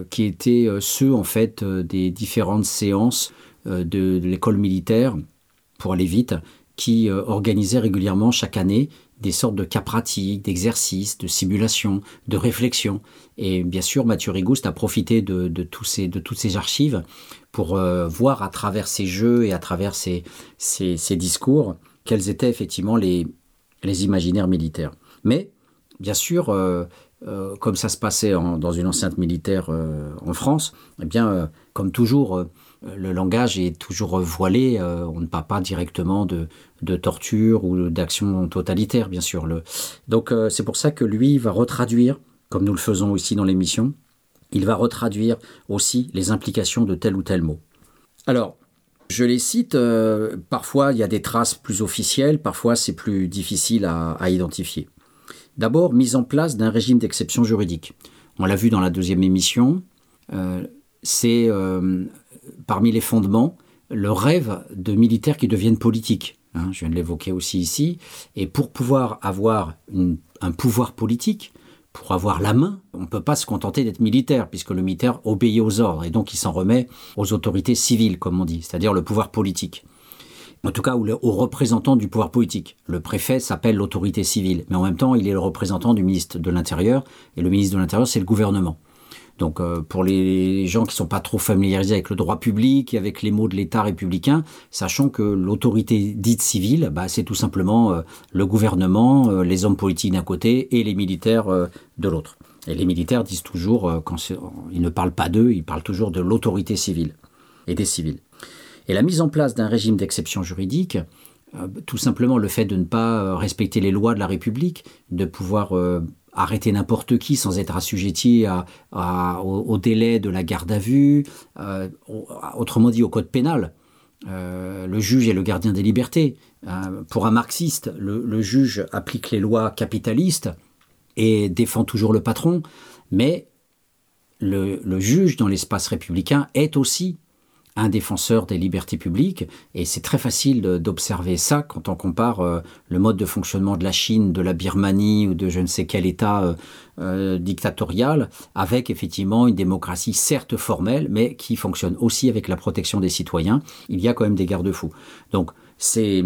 qui étaient ceux, en fait, des différentes séances de, de l'école militaire, pour aller vite, qui organisaient régulièrement chaque année des sortes de cas pratiques, d'exercices, de simulations, de réflexions. Et bien sûr, Mathieu Rigouste a profité de, toutes ces archives pour euh, voir à travers ces jeux et à travers ces, discours quels étaient effectivement les, imaginaires militaires. Mais, bien sûr, euh, euh, comme ça se passait dans une enceinte militaire en France, eh bien, comme toujours, le langage est toujours voilé. euh, on ne parle pas directement de, torture ou d'action totalitaire, bien sûr. Donc, euh, c'est pour ça que lui va retraduire, comme nous le faisons aussi dans l'émission, il va retraduire aussi les implications de tel ou tel mot. Alors, je les cite, euh, parfois il y a des traces plus officielles, parfois c'est plus difficile à, identifier. D'abord, mise en place d'un régime d'exception juridique. On l'a vu dans la deuxième émission, c'est parmi les fondements le rêve de militaires qui deviennent politiques. hein, je viens de l'évoquer aussi ici. Et pour pouvoir avoir un pouvoir politique, pour avoir la main, on ne peut pas se contenter d'être militaire, puisque le militaire obéit aux ordres, et donc il s'en remet aux autorités civiles, comme on dit, c'est-à-dire le pouvoir politique. en tout cas aux représentants du pouvoir politique. Le préfet s'appelle l'autorité civile, mais en même temps, il est le représentant du ministre de l'Intérieur, et le ministre de l'Intérieur, c'est le gouvernement. Donc euh, pour les gens qui sont pas trop familiarisés avec le droit public et avec les mots de l'État républicain, sachant que l'autorité dite civile, bah, c'est tout simplement euh, le gouvernement, euh, les hommes politiques d'un côté et les militaires de l'autre. Et les militaires disent toujours, quand ils ne parlent pas d'eux, ils parlent toujours de l'autorité civile et des civils. Et la mise en place d'un régime d'exception juridique, tout simplement le fait de ne pas respecter les lois de la République, de pouvoir arrêter n'importe qui sans être assujetti au, délai de la garde à vue, euh, autrement dit au code pénal. Euh, le juge est le gardien des libertés. Euh, pour un marxiste, le, juge applique les lois capitalistes et défend toujours le patron, mais le juge dans l'espace républicain est aussi un défenseur des libertés publiques, et c'est très facile d'observer ça quand on compare euh, le mode de fonctionnement de la Chine, de la Birmanie ou de je ne sais quel État euh, euh, dictatorial, avec effectivement une démocratie certes formelle, mais qui fonctionne aussi avec la protection des citoyens. Il y a quand même des garde-fous. Donc c'est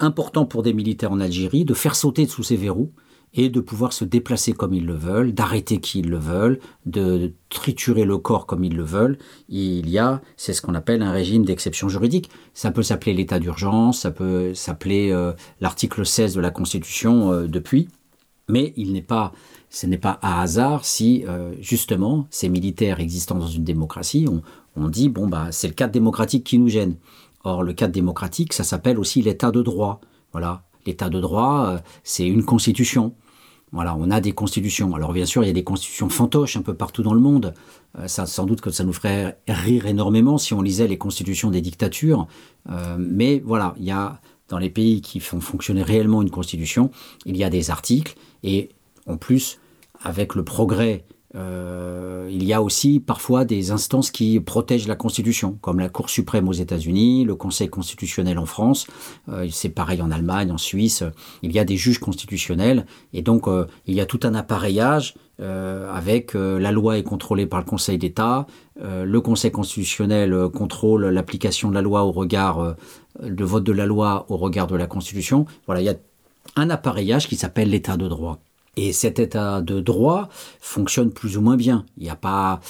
important pour des militaires en Algérie de faire sauter sous ces verrous et de pouvoir se déplacer comme ils le veulent, d'arrêter qui ils le veulent, de triturer le corps comme ils le veulent. Il y a, c'est ce qu'on appelle un régime d'exception juridique. Ça peut s'appeler l'état d'urgence, ça peut s'appeler euh, l'article 16 de la Constitution euh, depuis, mais il n'est pas, ce n'est pas à hasard si euh, justement ces militaires existant dans une démocratie, on, dit bon bah c'est le cadre démocratique qui nous gêne. Or le cadre démocratique, ça s'appelle aussi l'état de droit. Voilà, l'état de droit, c'est une constitution. Voilà, on a des constitutions. Alors bien sûr, il y a des constitutions fantoches un peu partout dans le monde. Euh, ça, sans doute que ça nous ferait rire énormément si on lisait les constitutions des dictatures. Euh, mais voilà, il y a dans les pays qui font fonctionner réellement une constitution, il y a des articles et en plus, avec le progrès euh, il y a aussi parfois des instances qui protègent la Constitution, comme la Cour suprême aux États-Unis, le Conseil constitutionnel en France, euh, c'est pareil en Allemagne, en Suisse, il y a des juges constitutionnels, et donc euh, il y a tout un appareillage avec la loi est contrôlée par le Conseil d'État, le Conseil constitutionnel contrôle l'application de la loi au regard, le vote de la loi au regard de la Constitution. Voilà, il y a un appareillage qui s'appelle l'État de droit. Et cet état de droit fonctionne plus ou moins bien. Il n'y a, pas,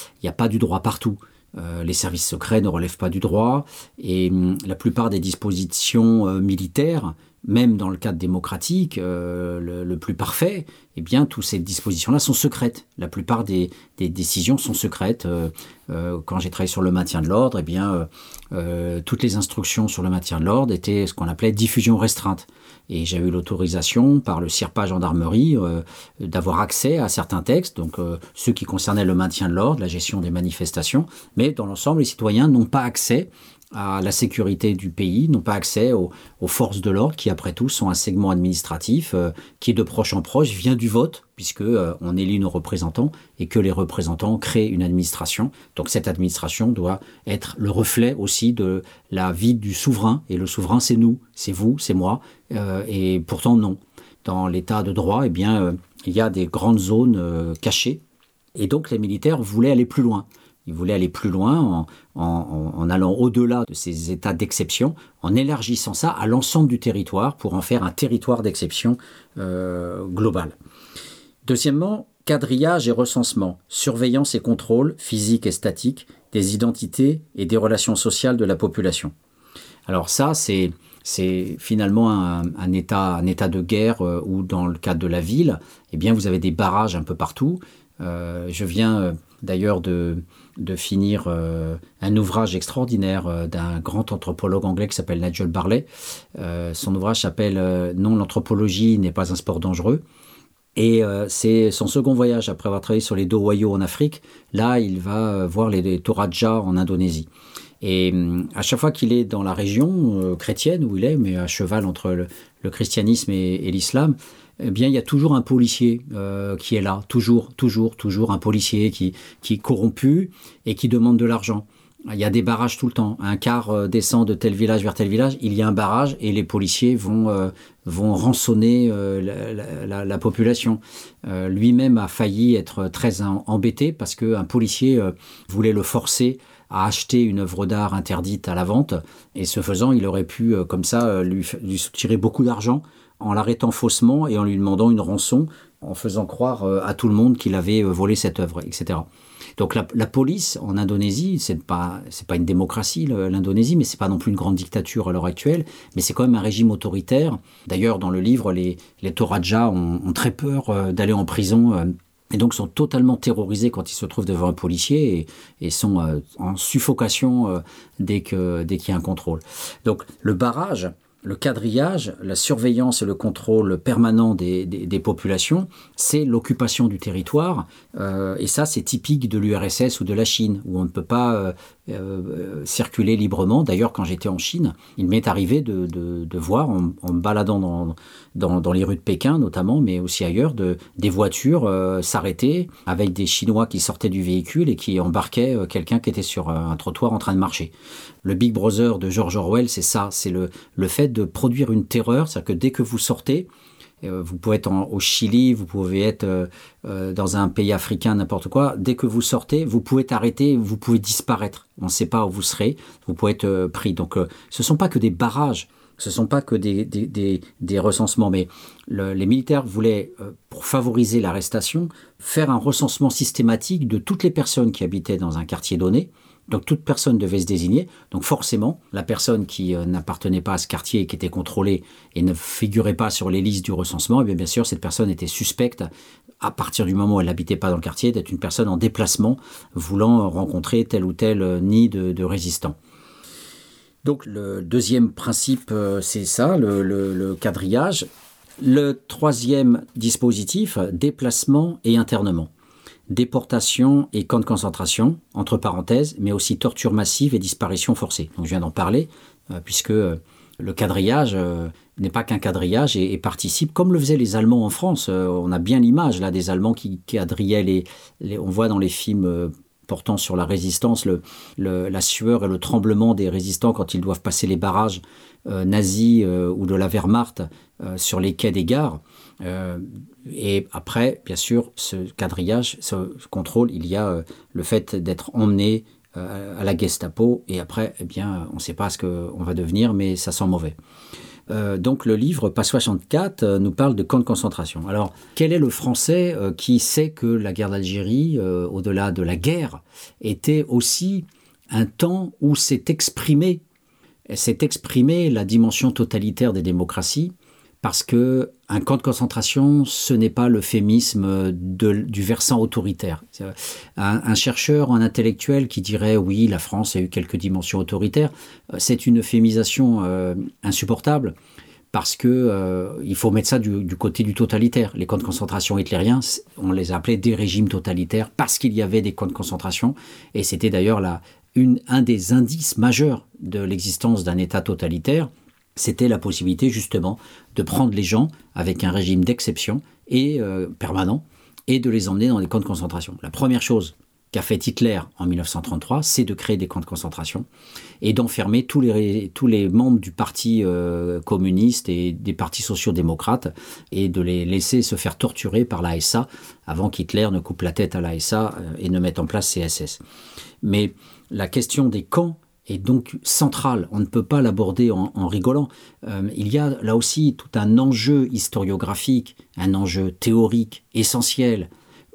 du droit partout. Euh, les services secrets ne relèvent pas du droit et hum, la plupart des dispositions euh, militaires, même dans le cadre démocratique euh, le, plus parfait, eh bien, toutes ces dispositions-là sont secrètes. La plupart des, décisions sont secrètes. quand j'ai travaillé sur le maintien de l'ordre, eh bien, toutes les instructions sur le maintien de l'ordre étaient ce qu'on appelait diffusion restreinte. Et j'ai eu l'autorisation par le CIRPA gendarmerie euh, d'avoir accès à certains textes, donc euh, ceux qui concernaient le maintien de l'ordre, la gestion des manifestations. Mais dans l'ensemble, les citoyens n'ont pas accès à la sécurité du pays, n'ont pas accès aux, forces de l'ordre, qui après tout sont un segment administratif euh, qui de proche en proche vient du vote, puisque euh, on élit nos représentants et que les représentants créent une administration. Donc cette administration doit être le reflet aussi de la vie du souverain, et le souverain c'est nous, c'est vous, c'est moi, euh, et pourtant non. Dans l'état de droit, eh bien, il y a des grandes zones cachées, et donc les militaires voulaient aller plus loin. Il voulait aller plus loin en, allant au-delà de ces états d'exception, en élargissant ça à l'ensemble du territoire pour en faire un territoire d'exception euh, global. Deuxièmement, quadrillage et recensement, surveillance et contrôle physique et statique des identités et des relations sociales de la population. Alors ça, c'est finalement un, état, de guerre euh, où dans le cadre de la ville, eh bien, vous avez des barrages un peu partout. Euh, je viens d'ailleurs de, finir euh, un ouvrage extraordinaire euh, d'un grand anthropologue anglais qui s'appelle Nigel Barley. Euh, son ouvrage s'appelle Non, l'anthropologie n'est pas un sport dangereux. Et c'est son second voyage après avoir travaillé sur les Dowayo en Afrique. Là, il va voir les, Toraja en Indonésie. Et à chaque fois qu'il est dans la région chrétienne où il est, mais à cheval entre le, christianisme et l'islam, eh bien, il y a toujours un policier euh, qui est là, toujours, toujours, toujours un policier qui, qui est corrompu et qui demande de l'argent. Il y a des barrages tout le temps. Un car euh, descend de tel village vers tel village, il y a un barrage et les policiers vont, euh, vont rançonner la, population. Lui-même a failli être très embêté parce qu'un policier voulait le forcer a acheté une œuvre d'art interdite à la vente, et ce faisant, il aurait pu, comme ça, lui, lui tirer beaucoup d'argent en l'arrêtant faussement et en lui demandant une rançon, en faisant croire euh, à tout le monde qu'il avait euh, volé cette œuvre, etc. Donc la, police en Indonésie, c'est pas pas une démocratie l'Indonésie, mais c'est pas non plus une grande dictature à l'heure actuelle, mais c'est quand même un régime autoritaire. D'ailleurs, dans le livre, les les Toraja ont, très peur euh, d'aller en prison. et donc sont totalement terrorisés quand ils se trouvent devant un policier et, sont en suffocation dès que dès qu'il y a un contrôle. Donc le barrage, le quadrillage, la surveillance et le contrôle permanent des, populations, c'est l'occupation du territoire. euh, et ça, c'est typique de l'URSS ou de la Chine, où on ne peut pas euh, circuler librement. D'ailleurs, quand j'étais en Chine, il m'est arrivé de, de- de voir, en, en me baladant dans, dans, dans les rues de Pékin notamment, mais aussi ailleurs, de, des voitures euh, s'arrêter avec des Chinois qui sortaient du véhicule et qui embarquaient euh, quelqu'un qui était sur un, trottoir en train de marcher. Le Big Brother de George Orwell, c'est ça, c'est le, le fait de produire une terreur, c'est-à-dire que dès que vous sortez, vous pouvez être au Chili, vous pouvez être euh, euh, dans un pays africain, n'importe quoi. Dès que vous sortez, vous pouvez arrêté, vous pouvez disparaître. On ne sait pas où vous serez, vous pouvez être euh, pris. Donc, euh, ce ne sont pas que des barrages, ce ne sont pas que des, recensements, mais le- les militaires voulaient, euh, pour favoriser l'arrestation, faire un recensement systématique de toutes les personnes qui habitaient dans un quartier donné. Donc toute personne devait se désigner. Donc forcément, la personne qui euh, n'appartenait pas à ce quartier et qui était contrôlée et ne figurait pas sur les listes du recensement, eh bien, sûr, cette personne était suspecte à partir du moment où elle n'habitait pas dans le quartier d'être une personne en déplacement voulant rencontrer tel ou tel euh, nid de, de résistants. Donc le deuxième principe, euh, c'est ça, le quadrillage. Le troisième dispositif, déplacement et internement. Déportation et camps de concentration, entre parenthèses, mais aussi torture massive et disparition forcée. Donc je viens d'en parler, euh, puisque euh, le quadrillage euh, n'est pas qu'un quadrillage et, participe, comme le faisaient les Allemands en France. On a bien l'image là des Allemands qui quadrillaient les, on voit dans les films portant sur la résistance, le, la sueur et le tremblement des résistants quand ils doivent passer les barrages nazis ou de la Wehrmacht sur les quais des gares. Et après, bien sûr, ce quadrillage, ce contrôle, il y a euh, le fait d'être emmené euh, à la Gestapo et après, eh bien, on ne sait pas ce qu'on va devenir, mais ça sent mauvais. Euh, donc le livre Pas 64 euh, nous parle de camps de concentration. Alors quel est le Français qui sait que la guerre d'Algérie, au-delà de la guerre, était aussi un temps où s'est exprimé, s'est exprimé la dimension totalitaire des démocraties parce que un camp de concentration, ce n'est pas l'euphémisme du versant autoritaire. Un, chercheur, un intellectuel qui dirait oui, la France a eu quelques dimensions autoritaires, euh, c'est une euphémisation euh, insupportable parce que euh, il faut mettre ça du, du côté du totalitaire. Les camps de concentration hitlériens, on les appelait des régimes totalitaires parce qu'il y avait des camps de concentration et c'était d'ailleurs un des indices majeurs de l'existence d'un État totalitaire, c'était la possibilité justement de prendre les gens avec un régime d'exception et euh, permanent et de les emmener dans des camps de concentration. La première chose qu'a fait Hitler en 1933, c'est de créer des camps de concentration et d'enfermer tous les, membres du parti euh, communiste et des partis sociaux-démocrates et de les laisser se faire torturer par la SA avant qu'Hitler ne coupe la tête à la SA euh, et ne mette en place CSS. Mais la question des camps est donc centrale. On ne peut pas l'aborder en, rigolant. Euh, il y a là aussi tout un enjeu historiographique, un enjeu théorique essentiel.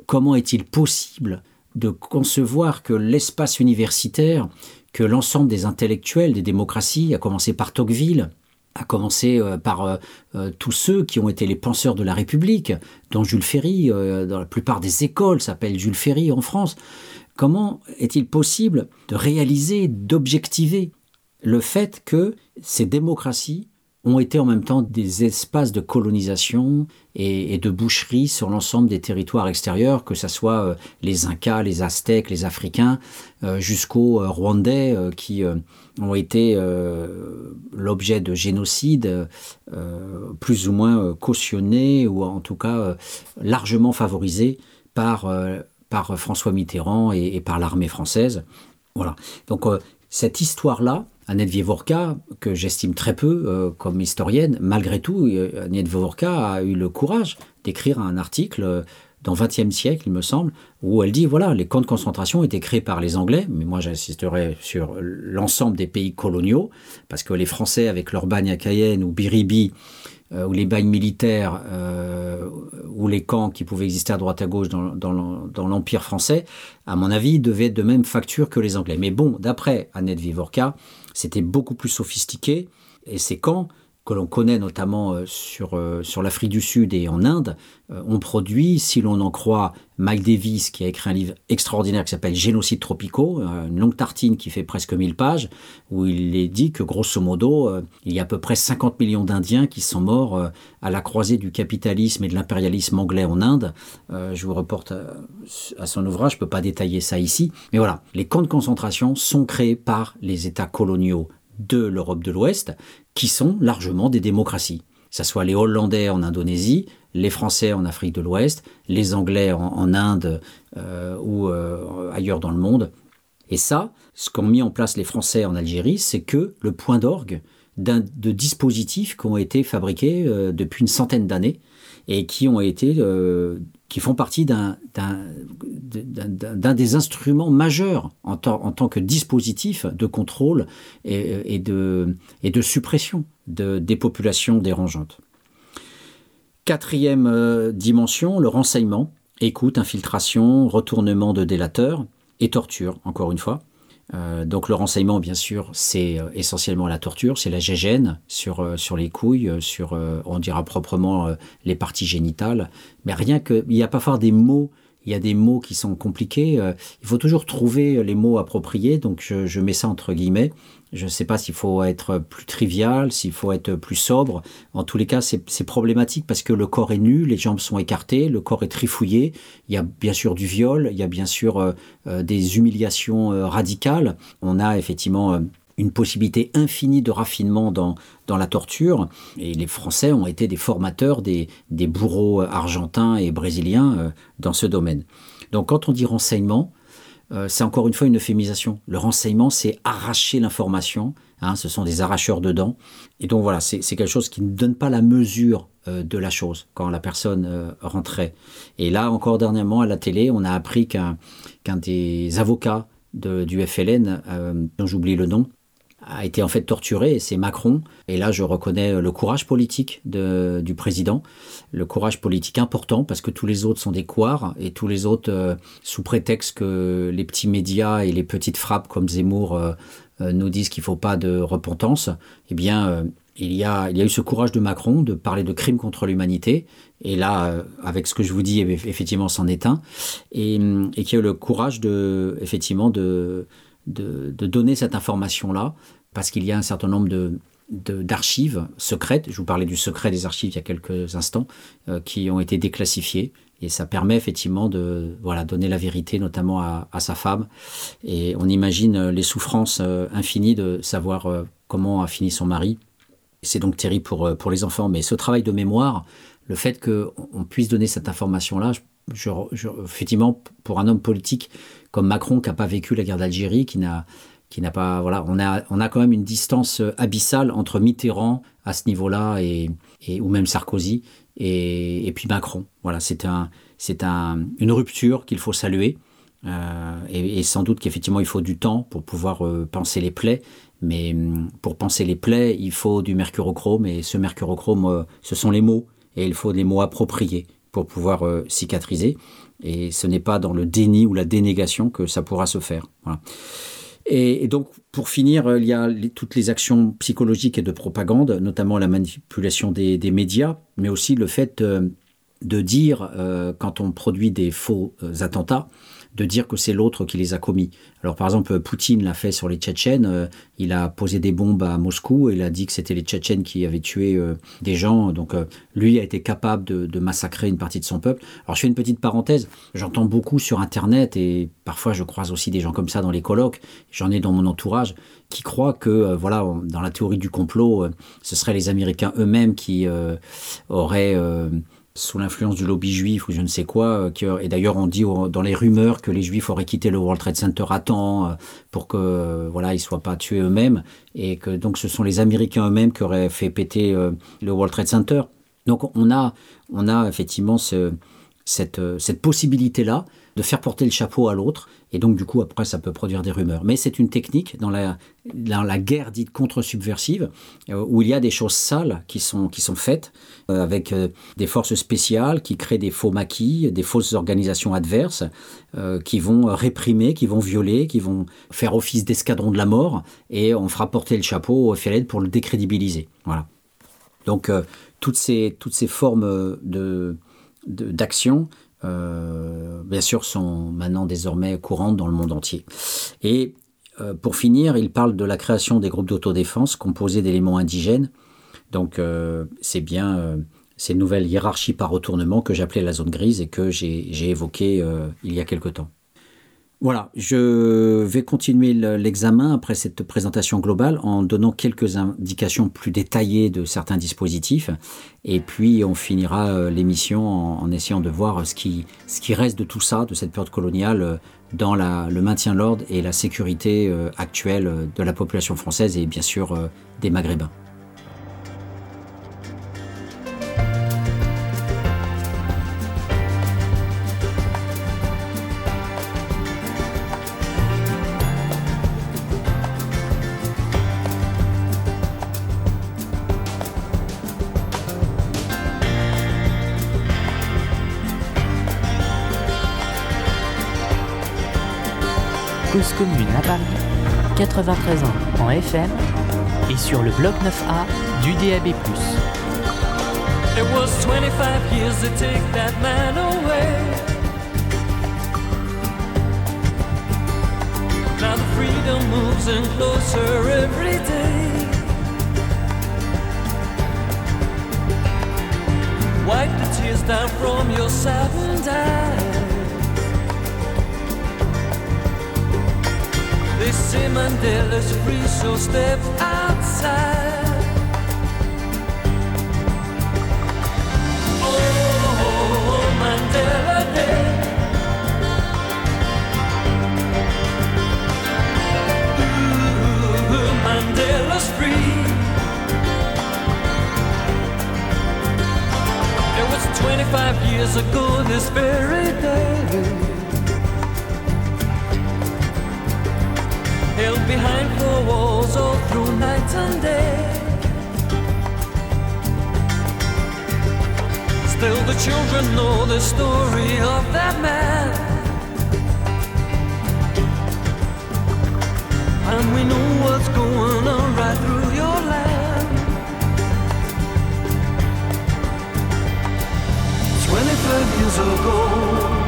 Comment est-il possible de concevoir que l'espace universitaire, que l'ensemble des intellectuels des démocraties, à commencer par Tocqueville, à commencer euh, par euh, tous ceux qui ont été les penseurs de la République, dont Jules Ferry, dans la plupart des écoles s'appellent Jules Ferry en France, comment est-il possible de réaliser, d'objectiver le fait que ces démocraties ont été en même temps des espaces de colonisation et, de boucherie sur l'ensemble des territoires extérieurs, que ce soit euh, les Incas, les Aztèques, les Africains, euh, jusqu'aux euh, Rwandais qui ont été l'objet de génocides plus ou moins cautionnés ou en tout cas largement favorisés par, par François Mitterrand et, par l'armée française. Voilà. Donc euh, cette histoire-là, Annette Vievorka, que j'estime très peu euh, comme historienne, malgré tout, euh, Annette Vievorka a eu le courage d'écrire un article euh, dans XXe siècle, il me semble, où elle dit voilà, les camps de concentration étaient créés par les Anglais, mais moi j'insisterai sur l'ensemble des pays coloniaux, parce que les Français, avec leur bagne à Cayenne ou Biribi, euh, ou les bagnes militaires, euh, ou les camps qui pouvaient exister à droite à gauche dans, dans l'Empire français, à mon avis, devaient être de même facture que les Anglais. Mais bon, d'après Annette Vivorca, c'était beaucoup plus sophistiqué, et ces camps que l'on connaît notamment euh, sur, euh, sur l'Afrique du Sud et en Inde, euh, ont produit, si l'on en croit Mike Davis, qui a écrit un livre extraordinaire qui s'appelle Génocides tropicaux, une longue tartine qui fait presque 1000 pages, où il est dit que grosso modo, il y a à peu près 50 millions d'Indiens qui sont morts à la croisée du capitalisme et de l'impérialisme anglais en Inde. Je vous reporte à son ouvrage, je ne peux pas détailler ça ici. Mais voilà, les camps de concentration sont créés par les États coloniaux de l'Europe de l'Ouest, qui sont largement des démocraties. Que ce soit les Hollandais en Indonésie, les Français en Afrique de l'Ouest, les Anglais en, Inde euh, ou euh, ailleurs dans le monde. Et ça, ce qu'ont mis en place les Français en Algérie, c'est que le point d'orgue de dispositifs qui ont été fabriqués euh, depuis une centaine d'années et qui ont été qui font partie d'un des instruments majeurs en, tant que dispositif de contrôle et, de, suppression de, des populations dérangeantes. Quatrième euh, dimension, le renseignement, écoute, infiltration, retournement de délateurs et torture, encore une fois. Euh, donc le renseignement, bien sûr, c'est euh, essentiellement la torture, c'est la gégène sur, euh, sur les couilles, sur, on dira proprement, les parties génitales. Mais rien que, il n'y a pas fort des mots il y a des mots qui sont compliqués. Il faut toujours trouver les mots appropriés, donc je, je mets ça entre guillemets. Je ne sais pas s'il faut être plus trivial, s'il faut être plus sobre. En tous les cas, c'est problématique parce que le corps est nu, les jambes sont écartées, le corps est trifouillé. Il y a bien sûr du viol, il y a bien sûr euh, euh, des humiliations euh, radicales. On a effectivement une possibilité infinie de raffinement dans, dans la torture. Et les Français ont été des formateurs des, des bourreaux argentins et brésiliens dans ce domaine. Donc quand on dit renseignement, euh, c'est encore une fois une euphémisation. Le renseignement, c'est arracher l'information. Hein, ce sont des arracheurs de dents. Et donc voilà, c'est quelque chose qui ne donne pas la mesure euh, de la chose quand la personne euh, rentrait. Et là, encore dernièrement, à la télé, on a appris qu'un des avocats du FLN, dont j'oublie le nom, a été en fait torturé, c'est Macron. Et là, je reconnais le courage politique de, du président, le courage politique important, parce que tous les autres sont des couards, et tous les autres, euh, sous prétexte que les petits médias et les petites frappes comme Zemmour euh, euh, nous disent qu'il ne faut pas de repentance, eh bien, il y, a, il y a eu ce courage de Macron de parler de crimes contre l'humanité, et là, avec ce que je vous dis, effectivement, c'en est un, et, et qui a eu le courage de, effectivement, de de, donner cette information-là, parce qu'il y a un certain nombre de, d'archives secrètes, je vous parlais du secret des archives il y a quelques instants, euh, qui ont été déclassifiées. Et ça permet effectivement de voilà, donner la vérité, notamment à, sa femme. Et on imagine les souffrances euh, infinies de savoir euh, comment a fini son mari. C'est donc terrible pour, pour les enfants. Mais ce travail de mémoire, le fait qu'on puisse donner cette information-là, effectivement, pour un homme politique comme Macron qui n'a pas vécu la guerre d'Algérie, qui n'a qui n'a pas voilà on a on a quand même une distance abyssale entre Mitterrand à ce niveau-là et, et, ou même Sarkozy et, et puis Macron. Voilà c'est un c'est un, une rupture qu'il faut saluer euh, et, et, sans doute qu'effectivement il faut du temps pour pouvoir euh, penser les plaies mais hum, pour penser les plaies il faut du mercurochrome et ce mercurochrome euh, ce sont les mots et il faut des mots appropriés pour pouvoir euh, cicatriser et ce n'est pas dans le déni ou la dénégation que ça pourra se faire. Voilà. Et, donc, pour finir, il y a toutes les actions psychologiques et de propagande, notamment la manipulation des, médias, mais aussi le fait euh, de dire, euh, quand on produit des faux euh, attentats, de dire que c'est l'autre qui les a commis. Alors par exemple, Poutine l'a fait sur les Tchétchènes, euh, il a posé des bombes à Moscou, et il a dit que c'était les Tchétchènes qui avaient tué euh, des gens, donc euh, lui a été capable de, massacrer une partie de son peuple. Alors je fais une petite parenthèse, j'entends beaucoup sur Internet, et parfois je croise aussi des gens comme ça dans les colloques, j'en ai dans mon entourage, qui croient que, voilà, dans la théorie du complot, ce seraient les Américains eux-mêmes qui auraient sous l'influence du lobby juif ou je ne sais quoi. Euh, et d'ailleurs, on dit dans les rumeurs que les juifs auraient quitté le World Trade Center à temps euh, pour que euh, voilà ils soient pas tués eux-mêmes et que donc ce sont les Américains eux-mêmes qui auraient fait péter le World Trade Center. Donc on a on a effectivement ce cette, cette possibilité-là de faire porter le chapeau à l'autre. Et donc, du coup, après, ça peut produire des rumeurs. Mais c'est une technique dans la, guerre dite contre-subversive, euh, où il y a des choses sales qui sont, qui sont faites euh, avec euh, des forces spéciales qui créent des faux maquis, des fausses organisations adverses, qui vont réprimer, qui vont violer, qui vont faire office d'escadron de la mort, et on fera porter le chapeau au FLN pour le décrédibiliser. Voilà. Donc, toutes, ces, toutes ces formes de, d'action, bien sûr, sont maintenant désormais courantes dans le monde entier. Et euh, pour finir, il parle de la création des groupes d'autodéfense composés d'éléments indigènes. Donc, euh, c'est bien euh, ces nouvelles hiérarchies par retournement que j'appelais la zone grise et que j'ai évoquées euh, il y a quelque temps. Voilà, je vais continuer le- l'examen après cette présentation globale en donnant quelques indications plus détaillées de certains dispositifs. Et puis, on finira euh, l'émission en, essayant de voir ce qui, ce qui reste de tout ça, de cette période coloniale, euh, dans la- le maintien de l'ordre et la sécurité euh, actuelle de la population française et bien sûr des Maghrébins. 93 ans en FM et sur le bloc 9A du DAB+. It was 25 years to take that man away. Now the freedom moves in closer every day. Wipe the tears down from your saddened eyes. They say Mandela's free, so step outside. Oh, Mandela Mandela's free. It was 25 years ago this very day. Held behind four walls all through night and day. Still, the children know the story of that man. And we know what's going on right through your land. 25 years ago.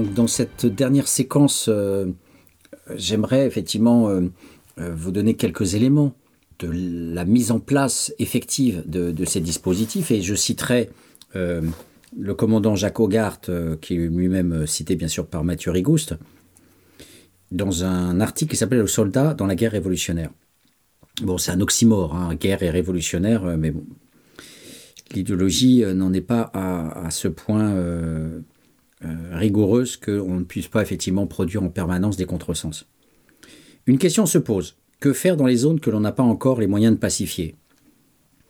Donc dans cette dernière séquence, euh, j'aimerais effectivement euh, euh, vous donner quelques éléments de la mise en place effective de, ces dispositifs et je citerai le commandant Jacques Hogarth, euh, qui est lui-même cité bien sûr par Mathieu Rigouste, dans un article qui s'appelait Le soldat dans la guerre révolutionnaire. Bon, c'est un oxymore, hein, guerre et révolutionnaire, mais bon. L'idéologie n'en est pas à, ce point rigoureuse qu'on ne puisse pas effectivement produire en permanence des contresens. Une question se pose. Que faire dans les zones que l'on n'a pas encore les moyens de pacifier?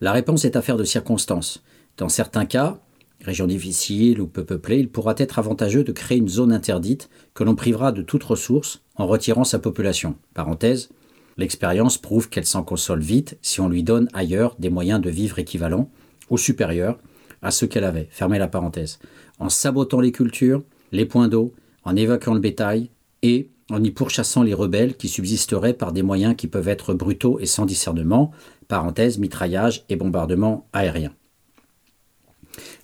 La réponse est affaire de circonstances. Dans certains cas, régions difficiles ou peu peuplées, il pourra être avantageux de créer une zone interdite que l'on privera de toute ressource en retirant sa population. Parenthèse, l'expérience prouve qu'elle s'en console vite si on lui donne ailleurs des moyens de vivre équivalents ou supérieurs à ceux qu'elle avait. Fermez la parenthèse. En sabotant les cultures, les points d'eau, en évacuant le bétail et en y pourchassant les rebelles qui subsisteraient par des moyens qui peuvent être brutaux et sans discernement, parenthèse, mitraillage et bombardement aérien.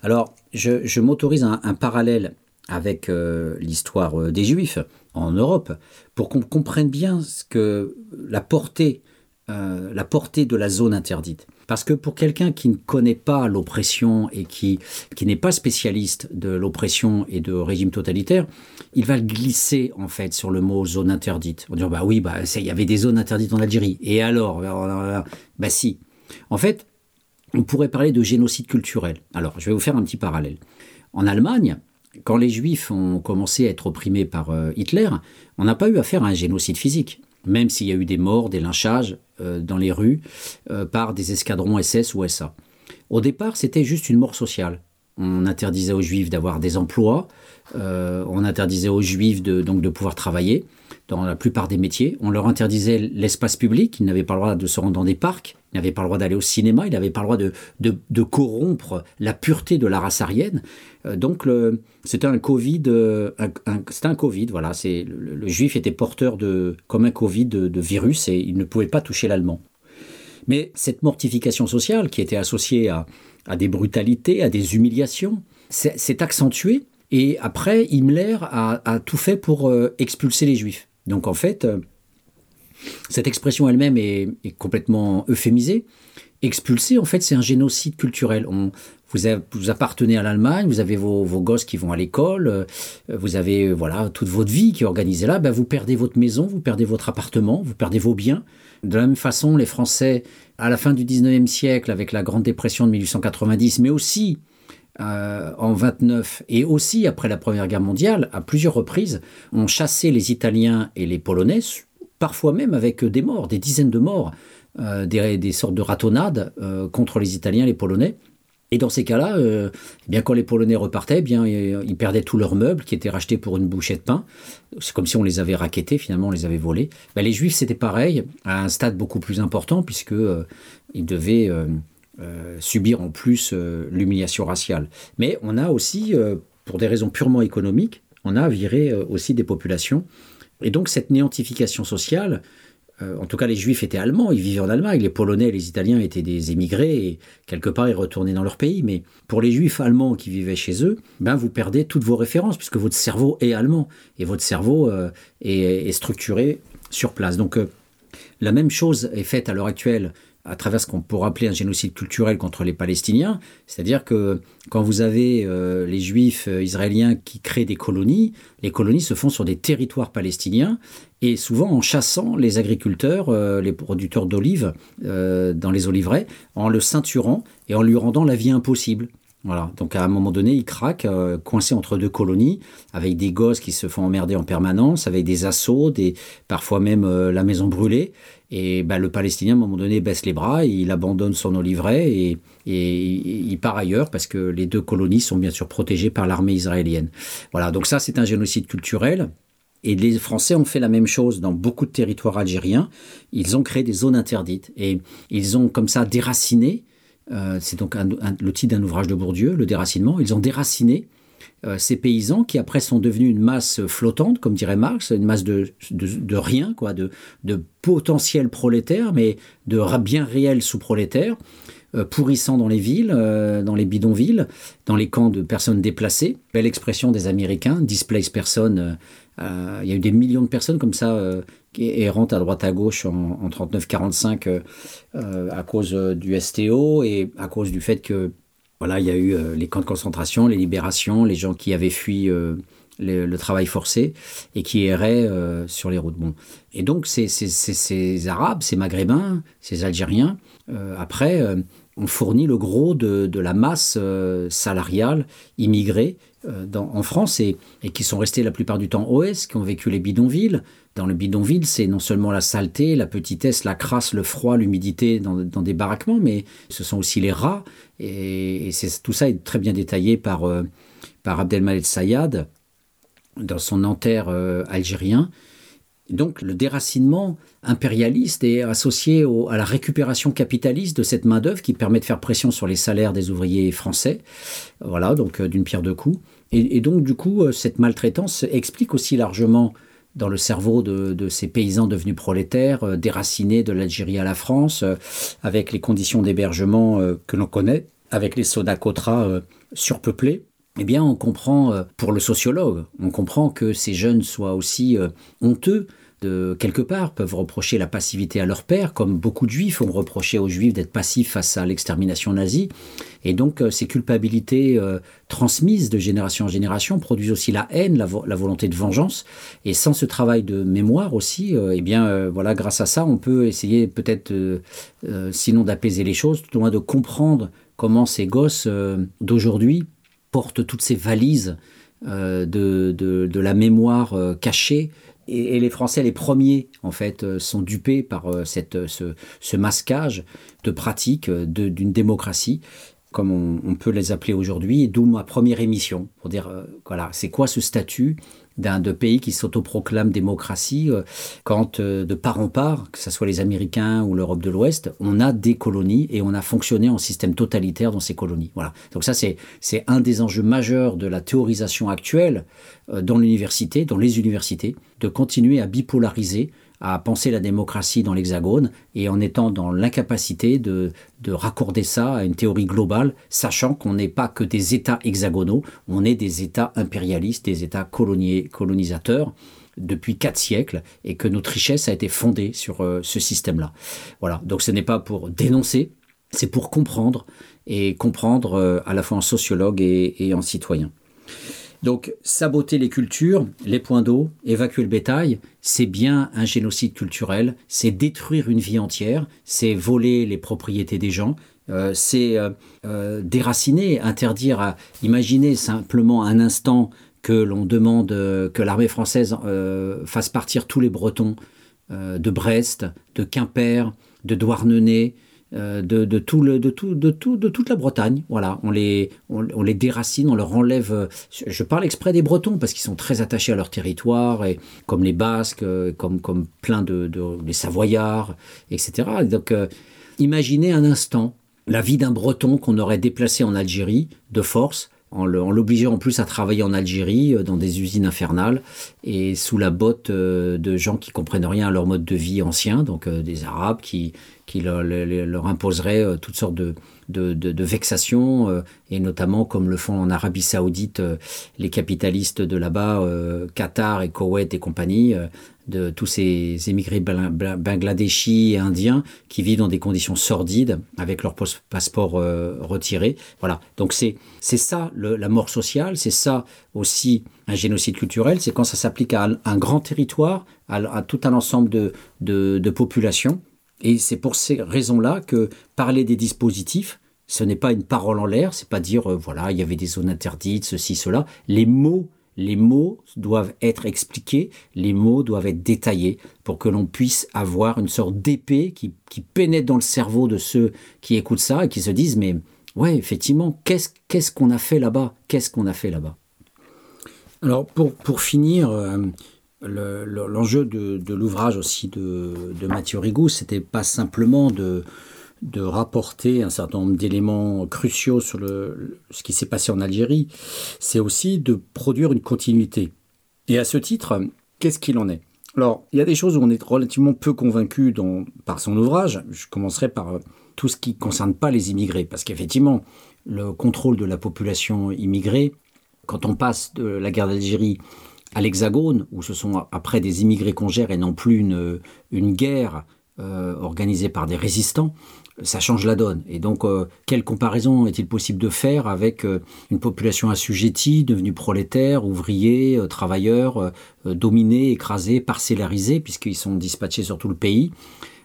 Alors, je, m'autorise un, un parallèle avec euh, l'histoire euh, des Juifs en Europe pour qu'on comprenne bien ce que la portée, euh, la portée de la zone interdite. Parce que pour quelqu'un qui ne connaît pas l'oppression et qui, qui n'est pas spécialiste de l'oppression et de régime totalitaire, il va glisser en fait sur le mot zone interdite. Va dire bah oui, bah il y avait des zones interdites en Algérie. Et alors, bah si. En fait, on pourrait parler de génocide culturel. Alors, je vais vous faire un petit parallèle. En Allemagne, quand les Juifs ont commencé à être opprimés par euh, Hitler, on n'a pas eu affaire à un génocide physique, même s'il y a eu des morts, des lynchages euh, dans les rues euh, par des escadrons SS ou SA. Au départ, c'était juste une mort sociale. On interdisait aux Juifs d'avoir des emplois, euh, on interdisait aux Juifs de, donc de pouvoir travailler dans la plupart des métiers. On leur interdisait l'espace public, ils n'avaient pas le droit de se rendre dans des parcs, ils n'avaient pas le droit d'aller au cinéma, ils n'avaient pas le droit de, de, corrompre la pureté de la race aryenne. Euh, donc c'était un Covid, euh, un, un- Covid, voilà. C'est le, Juif était porteur de comme un Covid de, virus et il ne pouvait pas toucher l'allemand. Mais cette mortification sociale qui était associée à, à des brutalités, à des humiliations, s'est accentuée. Et après, Himmler a, tout fait pour euh, expulser les Juifs. Donc en fait, euh, cette expression elle-même est, complètement euphémisée. Expulser, en fait, c'est un génocide culturel. Vous, appartenez à l'Allemagne, vous avez vos, gosses qui vont à l'école, euh, vous avez voilà toute votre vie qui est organisée là. Ben, vous perdez votre maison, vous perdez votre appartement, vous perdez vos biens. De la même façon, les Français, à la fin du 19e siècle, avec la Grande Dépression de 1890, mais aussi euh, en 29 et aussi après la Première Guerre mondiale, à plusieurs reprises, ont chassé les Italiens et les Polonais, parfois même avec des morts, des dizaines de morts, euh, des, sortes de ratonnades euh, contre les Italiens et les Polonais. Et dans ces cas-là, euh, eh bien quand les Polonais repartaient, eh bien ils perdaient tous leurs meubles qui étaient rachetés pour une bouchée de pain. C'est comme si on les avait raquettés, finalement on les avait volés. Ben, les Juifs c'était pareil, à un stade beaucoup plus important puisque euh, ils devaient euh, euh, subir en plus euh, l'humiliation raciale. Mais on a aussi, euh, pour des raisons purement économiques, on a viré aussi des populations. Et donc cette néantification sociale, en tout cas les Juifs étaient allemands, ils vivaient en Allemagne, les Polonais les Italiens étaient des émigrés et quelque part ils retournaient dans leur pays. Mais pour les Juifs allemands qui vivaient chez eux, ben vous perdez toutes vos références puisque votre cerveau est allemand et votre cerveau est, structuré sur place. Donc la même chose est faite à l'heure actuelle à travers ce qu'on pourrait appeler un génocide culturel contre les Palestiniens, c'est-à-dire que quand vous avez euh, les Juifs euh, israéliens qui créent des colonies, les colonies se font sur des territoires palestiniens et souvent en chassant les agriculteurs, euh, les producteurs d'olives dans les oliveraies, en le ceinturant et en lui rendant la vie impossible. Voilà. Donc à un moment donné, il craque, euh, coincé entre deux colonies, avec des gosses qui se font emmerder en permanence, avec des assauts, des, parfois même euh, la maison brûlée. Et bah, le Palestinien, à un moment donné, baisse les bras, il abandonne son oliveraie et, et il part ailleurs parce que les deux colonies sont bien sûr protégées par l'armée israélienne. Voilà. Donc ça, c'est un génocide culturel. Et les Français ont fait la même chose dans beaucoup de territoires algériens. Ils ont créé des zones interdites et ils ont comme ça déraciné. Euh, c'est donc un- d'un ouvrage de Bourdieu, le déracinement. Ils ont déraciné euh, ces paysans qui après sont devenus une masse flottante, comme dirait Marx, une masse de, rien, quoi, de, de potentiel prolétaire, mais de bien réel sous-prolétaire, euh, pourrissant dans les villes, euh, dans les bidonvilles, dans les camps de personnes déplacées. Belle expression des Américains, displaced person. il y a eu des millions de personnes comme ça errantent à droite à gauche en, en 39-45 euh, euh, à cause euh, du STO et à cause du fait que voilà, il y a eu les camps de concentration, les libérations, les gens qui avaient fui le, travail forcé et qui erraient sur les routes. Bon. Et donc ces, ces- ces- Arabes, ces Maghrébins, ces Algériens, après, ont fourni le gros de, de la masse salariale immigrée en France et, et qui sont restés la plupart du temps OS, qui ont vécu les bidonvilles. Dans le bidonville, c'est non seulement la saleté, la petitesse, la crasse, le froid, l'humidité dans, des baraquements, mais ce sont aussi les rats. Et, tout ça est très bien détaillé par, euh, par Abdelmalek Sayad dans son Nanterre euh, algérien. Donc le déracinement impérialiste est associé à la récupération capitaliste de cette main-d'œuvre qui permet de faire pression sur les salaires des ouvriers français. Voilà, donc euh, d'une pierre deux coups. Et, et donc du coup, euh, cette maltraitance explique aussi largement dans le cerveau de, ces paysans devenus prolétaires, euh, déracinés de l'Algérie à la France, euh, avec les conditions d'hébergement euh, que l'on connaît, avec les soda-cotras euh, surpeuplés, eh bien, on comprend, pour le sociologue, on comprend que ces jeunes soient aussi honteux quelque part, peuvent reprocher la passivité à leur père, comme beaucoup de juifs ont reproché aux juifs d'être passifs face à l'extermination nazie. Et donc, euh, ces culpabilités euh, transmises de génération en génération produisent aussi la haine, la, vo- la volonté de vengeance. Et sans ce travail de mémoire aussi, euh, eh bien, voilà, grâce à ça, on peut essayer peut-être, sinon d'apaiser les choses, tout au moins de comprendre comment ces gosses d'aujourd'hui portent toutes ces valises de, la mémoire cachée. Et, les Français, les premiers, en fait, euh, sont dupés par euh, cette, ce, ce masquage de pratiques euh, d'une démocratie, comme on, peut les appeler aujourd'hui, d'où ma première émission, pour dire, euh, voilà, c'est quoi ce statut d'un de pays qui s'autoproclame démocratie euh, quand euh, de part en part, que ce soit les Américains ou l'Europe de l'Ouest, on a des colonies et on a fonctionné en système totalitaire dans ces colonies. Voilà. Donc ça, c'est un des enjeux majeurs de la théorisation actuelle dans l'université, dans les universités, de continuer à bipolariser à penser la démocratie dans l'Hexagone et en étant dans l'incapacité de, de raccorder ça à une théorie globale, sachant qu'on n'est pas que des États hexagonaux, on est des États impérialistes, des États colonisateurs depuis quatre siècles et que notre richesse a été fondée sur euh, ce système-là. Voilà, donc ce n'est pas pour dénoncer, c'est pour comprendre et comprendre euh, à la fois en sociologue et en citoyen. Donc, saboter les cultures, les points d'eau, évacuer le bétail, c'est bien un génocide culturel, c'est détruire une vie entière, c'est voler les propriétés des gens, euh, c'est euh, euh, déraciner, interdire à imaginer simplement un instant que l'on demande que l'armée française fasse partir tous les Bretons de Brest, de Quimper, de Douarnenez, de, de, tout le, de, tout, de, tout, de toute la Bretagne. Voilà, on les, on, les déracine, on leur enlève. euh, Je parle exprès des Bretons parce qu'ils sont très attachés à leur territoire, et comme les Basques, euh, comme, comme plein de, Savoyards, etc. Donc, euh, imaginez un instant la vie d'un Breton qu'on aurait déplacé en Algérie de force en l'obligeant en plus à travailler en Algérie euh, dans des usines infernales et sous la botte euh, de gens qui comprennent rien à leur mode de vie ancien, donc euh, des Arabes qui, qui leur, imposeraient toutes sortes de, vexations, et notamment comme le font en Arabie Saoudite les capitalistes de là-bas, Qatar et Koweït et compagnie, de tous ces émigrés bangladeshis et indiens qui vivent dans des conditions sordides avec leur passeport euh, retiré. Voilà. Donc c'est c'est ça la mort sociale, c'est ça aussi un génocide culturel, c'est quand ça s'applique à un, grand territoire, à, tout un ensemble de, de, de populations. Et c'est pour ces raisons-là que parler des dispositifs, ce n'est pas une parole en l'air, c'est pas dire euh, voilà, il y avait des zones interdites, ceci, cela. Les mots, les mots doivent être expliqués, les mots doivent être détaillés pour que l'on puisse avoir une sorte d'épée qui, pénètre dans le cerveau de ceux qui écoutent ça et qui se disent mais ouais, effectivement, qu'est-ce qu'on a fait là-bas? Qu'est-ce qu'on a fait là-bas? Alors pour, pour finir, euh, le- le- l'enjeu de, de l'ouvrage aussi de, de Mathieu Rigou, c'était pas simplement de, de rapporter un certain nombre d'éléments cruciaux sur le, ce qui s'est passé en Algérie, c'est aussi de produire une continuité. Et à ce titre, qu'est-ce qu'il en est? Alors, il y a des choses où on est relativement peu convaincu par son ouvrage. Je commencerai par euh, tout ce qui ne concerne pas les immigrés, parce qu'effectivement, le contrôle de la population immigrée, quand on passe de la guerre d'Algérie à l'Hexagone, où ce sont après des immigrés qu'on gère et non plus une, une guerre euh, organisée par des résistants, ça change la donne. Et donc, euh, quelle comparaison est-il possible de faire avec euh, une population assujettie, devenue prolétaire, ouvrier, euh, travailleur, euh, euh, dominée, écrasée, parcellarisée, puisqu'ils sont dispatchés sur tout le pays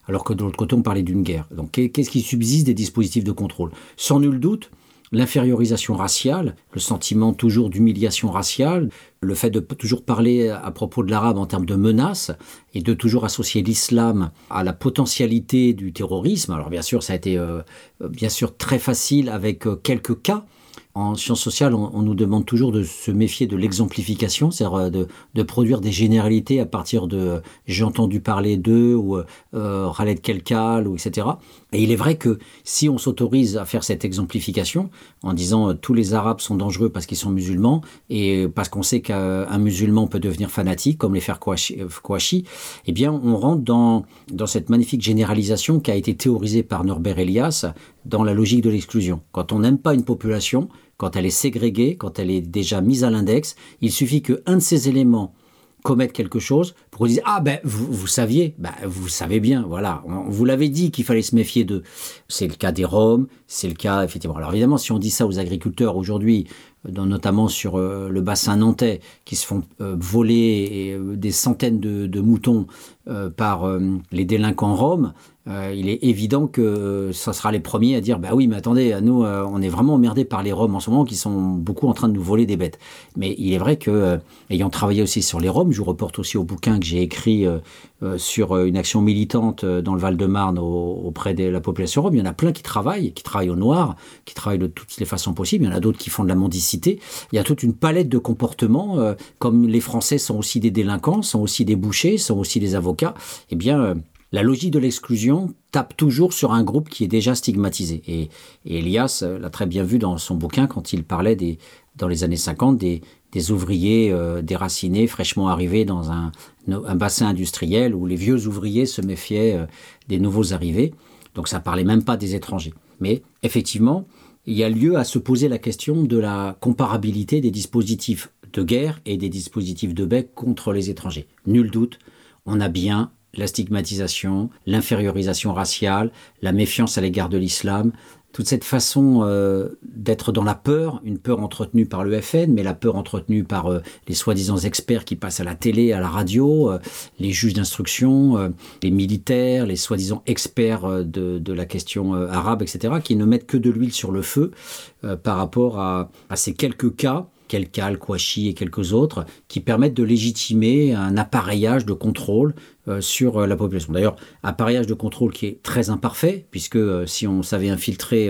alors que de l'autre côté, on parlait d'une guerre. Donc, qu'est- qu'est-ce qui subsiste des dispositifs de contrôle? Sans nul doute, l'infériorisation raciale, le sentiment toujours d'humiliation raciale, le fait de toujours parler à propos de l'arabe en termes de menaces et de toujours associer l'islam à la potentialité du terrorisme. Alors bien sûr, ça a été euh, bien sûr très facile avec euh, quelques cas. En sciences sociales, on, nous demande toujours de se méfier de l'exemplification, c'est-à-dire euh, de, de produire des généralités à partir de euh, j'ai entendu parler d'eux ou euh, euh, Khaled Kelkal ou etc. Et il est vrai que si on s'autorise à faire cette exemplification en disant euh, tous les Arabes sont dangereux parce qu'ils sont musulmans et parce qu'on sait qu'un musulman peut devenir fanatique, comme les frères Kouachi, eh bien on rentre dans, dans cette magnifique généralisation qui a été théorisée par Norbert Elias dans la logique de l'exclusion. Quand on n'aime pas une population, quand elle est ségrégée, quand elle est déjà mise à l'index, il suffit qu'un de ces éléments commettre quelque chose pour dise ah ben vous, saviez ben vous savez bien voilà. On, vous l'avait dit qu'il fallait se méfier d'eux. C'est le cas des Roms c'est le cas effectivement. Alors évidemment si on dit ça aux agriculteurs aujourd'hui notamment sur euh, le bassin nantais qui se font euh, voler euh, des centaines de, moutons par euh, les délinquants roms euh, il est évident que euh, ça sera les premiers à dire bah oui mais attendez nous euh, on est vraiment emmerdés par les roms en ce moment qui sont beaucoup en train de nous voler des bêtes. Mais il est vrai que euh, ayant travaillé aussi sur les roms je vous reporte aussi au bouquin que j'ai écrit euh, euh, sur euh, une action militante euh, dans le Val-de-Marne au- auprès de la population rome il y en a plein qui travaillent qui travaillent au noir qui travaillent de toutes les façons possibles il y en a d'autres qui font de la mendicité. Il y a toute une palette de comportements euh, comme les français sont aussi des délinquants sont aussi des bouchers sont aussi des avocats eh bien euh, la logique de l'exclusion tape toujours sur un groupe qui est déjà stigmatisé. Et, Elias euh, l'a très bien vu dans son bouquin quand il parlait des, dans les années 50 des, ouvriers euh, déracinés, fraîchement arrivés dans un, bassin industriel où les vieux ouvriers se méfiaient des nouveaux arrivés. Donc ça parlait même pas des étrangers. Mais effectivement, il y a lieu à se poser la question de la comparabilité des dispositifs de guerre et des dispositifs de bec contre les étrangers. Nul doute, on a bien la stigmatisation, l'infériorisation raciale, la méfiance à l'égard de l'islam, toute cette façon euh, d'être dans la peur, une peur entretenue par le FN, mais la peur entretenue par euh, les soi-disant experts qui passent à la télé, à la radio, euh, les juges d'instruction, les militaires, les soi-disant experts de, la question arabe, etc., qui ne mettent que de l'huile sur le feu par rapport à ces quelques cas Kelkal, Kouachi et quelques autres, qui permettent de légitimer un appareillage de contrôle euh, sur euh, la population. D'ailleurs, appareillage de contrôle qui est très imparfait, puisque euh, si on savait infiltrer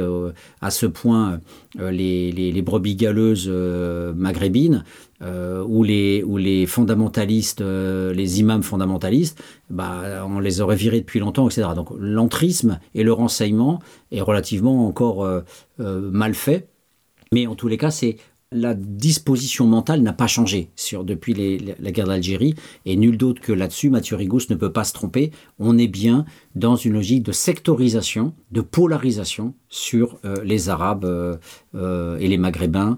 à ce point les, brebis galeuses maghrébines, ou, les, ou les fondamentalistes, les imams fondamentalistes, bah, on les aurait virés depuis longtemps, etc. Donc l'entrisme et le renseignement est relativement encore mal fait. Mais en tous les cas, c'est la disposition mentale n'a pas changé depuis la guerre d'Algérie, et nul d'autre que là-dessus, Mathieu Rigous ne peut pas se tromper. On est bien dans une logique de sectorisation, de polarisation sur euh, les Arabes euh, euh, et les Maghrébins